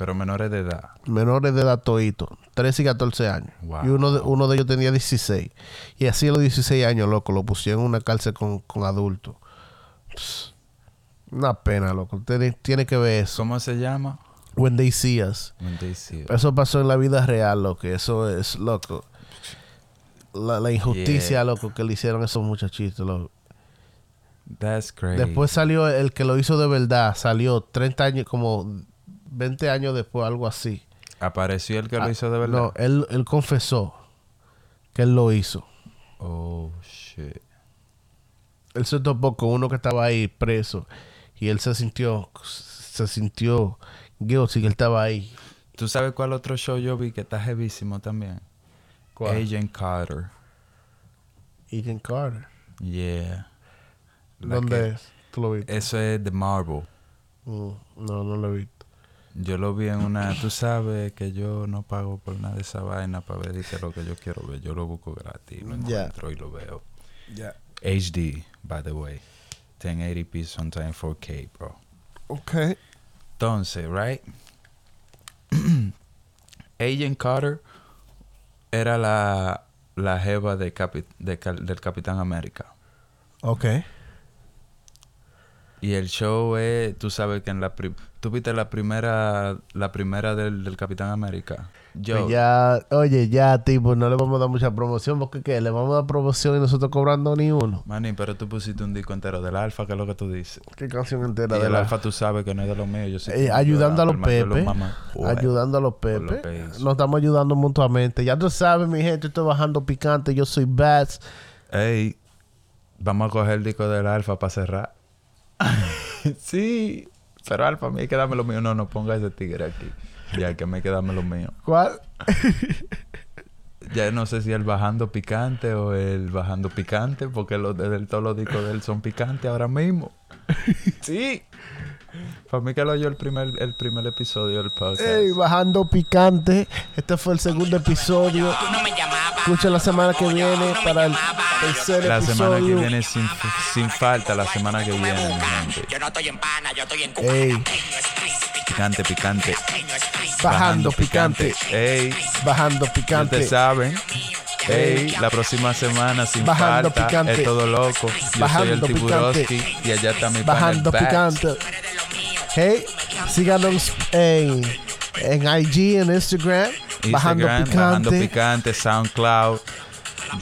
Speaker 3: Pero menores de edad.
Speaker 4: menores de edad todito 13 y 14 años
Speaker 3: Wow.
Speaker 4: y uno de, uno de ellos tenía 16 y así a los 16 años loco lo pusieron en una cárcel con, con adultos Pss, una pena loco usted tiene que ver eso
Speaker 3: ¿Cómo se llama?
Speaker 4: when they see us
Speaker 3: When they see us.
Speaker 4: eso pasó en la vida real loco eso es loco la, la injusticia
Speaker 3: Yeah.
Speaker 4: loco que le hicieron esos muchachitos loco.
Speaker 3: That's crazy.
Speaker 4: Después salió el que lo hizo de verdad, salió 30 años, como 20 años después, algo así.
Speaker 3: Apareció el que lo
Speaker 4: Ah,
Speaker 3: hizo de verdad.
Speaker 4: No, él, él confesó que él lo hizo.
Speaker 3: Oh, shit.
Speaker 4: Él se topó con uno que estaba ahí preso y él se sintió, se sintió guilty que él estaba ahí.
Speaker 3: ¿Tú sabes cuál otro show yo vi que está heavísimo también?
Speaker 4: ¿Cuál?
Speaker 3: Agent Carter.
Speaker 4: Ethan Carter.
Speaker 3: Yeah. La
Speaker 4: ¿Dónde es? ¿Tú lo viste?
Speaker 3: Eso es The Marvel.
Speaker 4: Mm, no, no lo he visto.
Speaker 3: Yo lo vi en una... Tú sabes que yo no pago por nada de esa vaina para ver que lo que yo quiero ver. Yo lo busco gratis. Lo
Speaker 4: Ya.
Speaker 3: encuentro y lo veo.
Speaker 4: Ya.
Speaker 3: HD, by the way. 1080p, sometimes 4K, bro.
Speaker 4: Ok.
Speaker 3: Entonces, right? Agent Carter era la, la jeva de capi- de cal- del Capitán América.
Speaker 4: Ok.
Speaker 3: Y el show es, tú sabes que en la... pri- ¿Tú viste la primera, la primera del, del Capitán América? Yo,
Speaker 4: Pues ya, oye, ya, tipo, no le vamos a dar mucha promoción porque ¿qué? le vamos a dar promoción y nosotros cobrando ni uno.
Speaker 3: Manny, pero tú pusiste un disco entero del Alfa, que es lo que tú dices.
Speaker 4: ¿Qué canción entera
Speaker 3: Y
Speaker 4: de la
Speaker 3: Alfa tú sabes que no es de los míos. Yo sé
Speaker 4: Eh, ayudando a los Pepe.
Speaker 3: joder.
Speaker 4: Ayudando a los
Speaker 3: Por lo
Speaker 4: Pepe.
Speaker 3: que hizo.
Speaker 4: Nos estamos ayudando mutuamente. Ya tú sabes, mi gente, estoy bajando picante. Yo soy Bats.
Speaker 3: Ey, vamos a coger el disco del Alfa para cerrar. sí, pero Alfa, a mí hay que darme lo mío. No, no ponga ese tigre aquí. Ya que me hay que darme lo mío.
Speaker 4: ¿Cuál?
Speaker 3: Ya no sé si el bajando picante o el bajando picante, porque los de todos los discos de él son picantes ahora mismo. sí. Para mí que lo oyó el primer, el primer episodio del podcast.
Speaker 4: Ey, bajando picante. Este fue el segundo episodio. Escucha la semana que viene
Speaker 5: no me
Speaker 4: para el tercer
Speaker 3: la semana que
Speaker 4: episodio.
Speaker 3: viene sin, sin falta, la semana que viene, gente.
Speaker 5: Yo no estoy en pana, yo estoy en Cuba.
Speaker 4: Ey.
Speaker 3: Picante, picante.
Speaker 4: Bajando picante.
Speaker 3: Ey,
Speaker 4: Bajando picante.
Speaker 3: ustedes saben. Hey, la próxima semana sin
Speaker 4: Bajando
Speaker 3: falta,
Speaker 4: picante.
Speaker 3: es todo loco. Yo soy
Speaker 4: Bajando
Speaker 3: el Tiburoski y allá está mi
Speaker 4: Bajando picante. Hey, síganos en, en IG, en Instagram. bajando
Speaker 3: Instagram,
Speaker 4: picante.
Speaker 3: Bajando Picante, SoundCloud.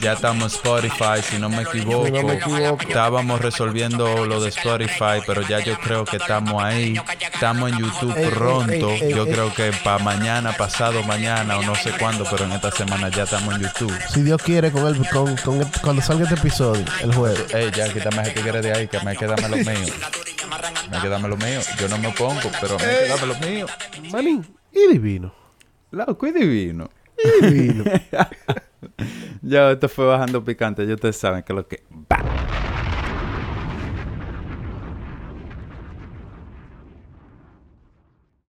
Speaker 3: Ya estamos en Spotify, si no me equivoco.
Speaker 4: Si no me equivoco.
Speaker 3: Estábamos resolviendo lo de Spotify, pero ya yo creo que estamos ahí. Estamos en YouTube
Speaker 4: Ey,
Speaker 3: pronto.
Speaker 4: ey, ey,
Speaker 3: yo
Speaker 4: ey.
Speaker 3: creo que para mañana, pasado mañana o no sé cuándo, pero en esta semana ya estamos en YouTube.
Speaker 4: Si Dios quiere, con el, con, con el- cuando salga este episodio, el jueves.
Speaker 3: Ey, ya, quítame ese tigre de ahí, que me quedame lo mío. Me quedame lo mío. Yo no me pongo, pero me quedame lo mío.
Speaker 4: Manín, y divino.
Speaker 3: Loco y divino.
Speaker 4: Y divino.
Speaker 3: Ya, esto fue Bajando Picante. Ya ustedes saben que lo que...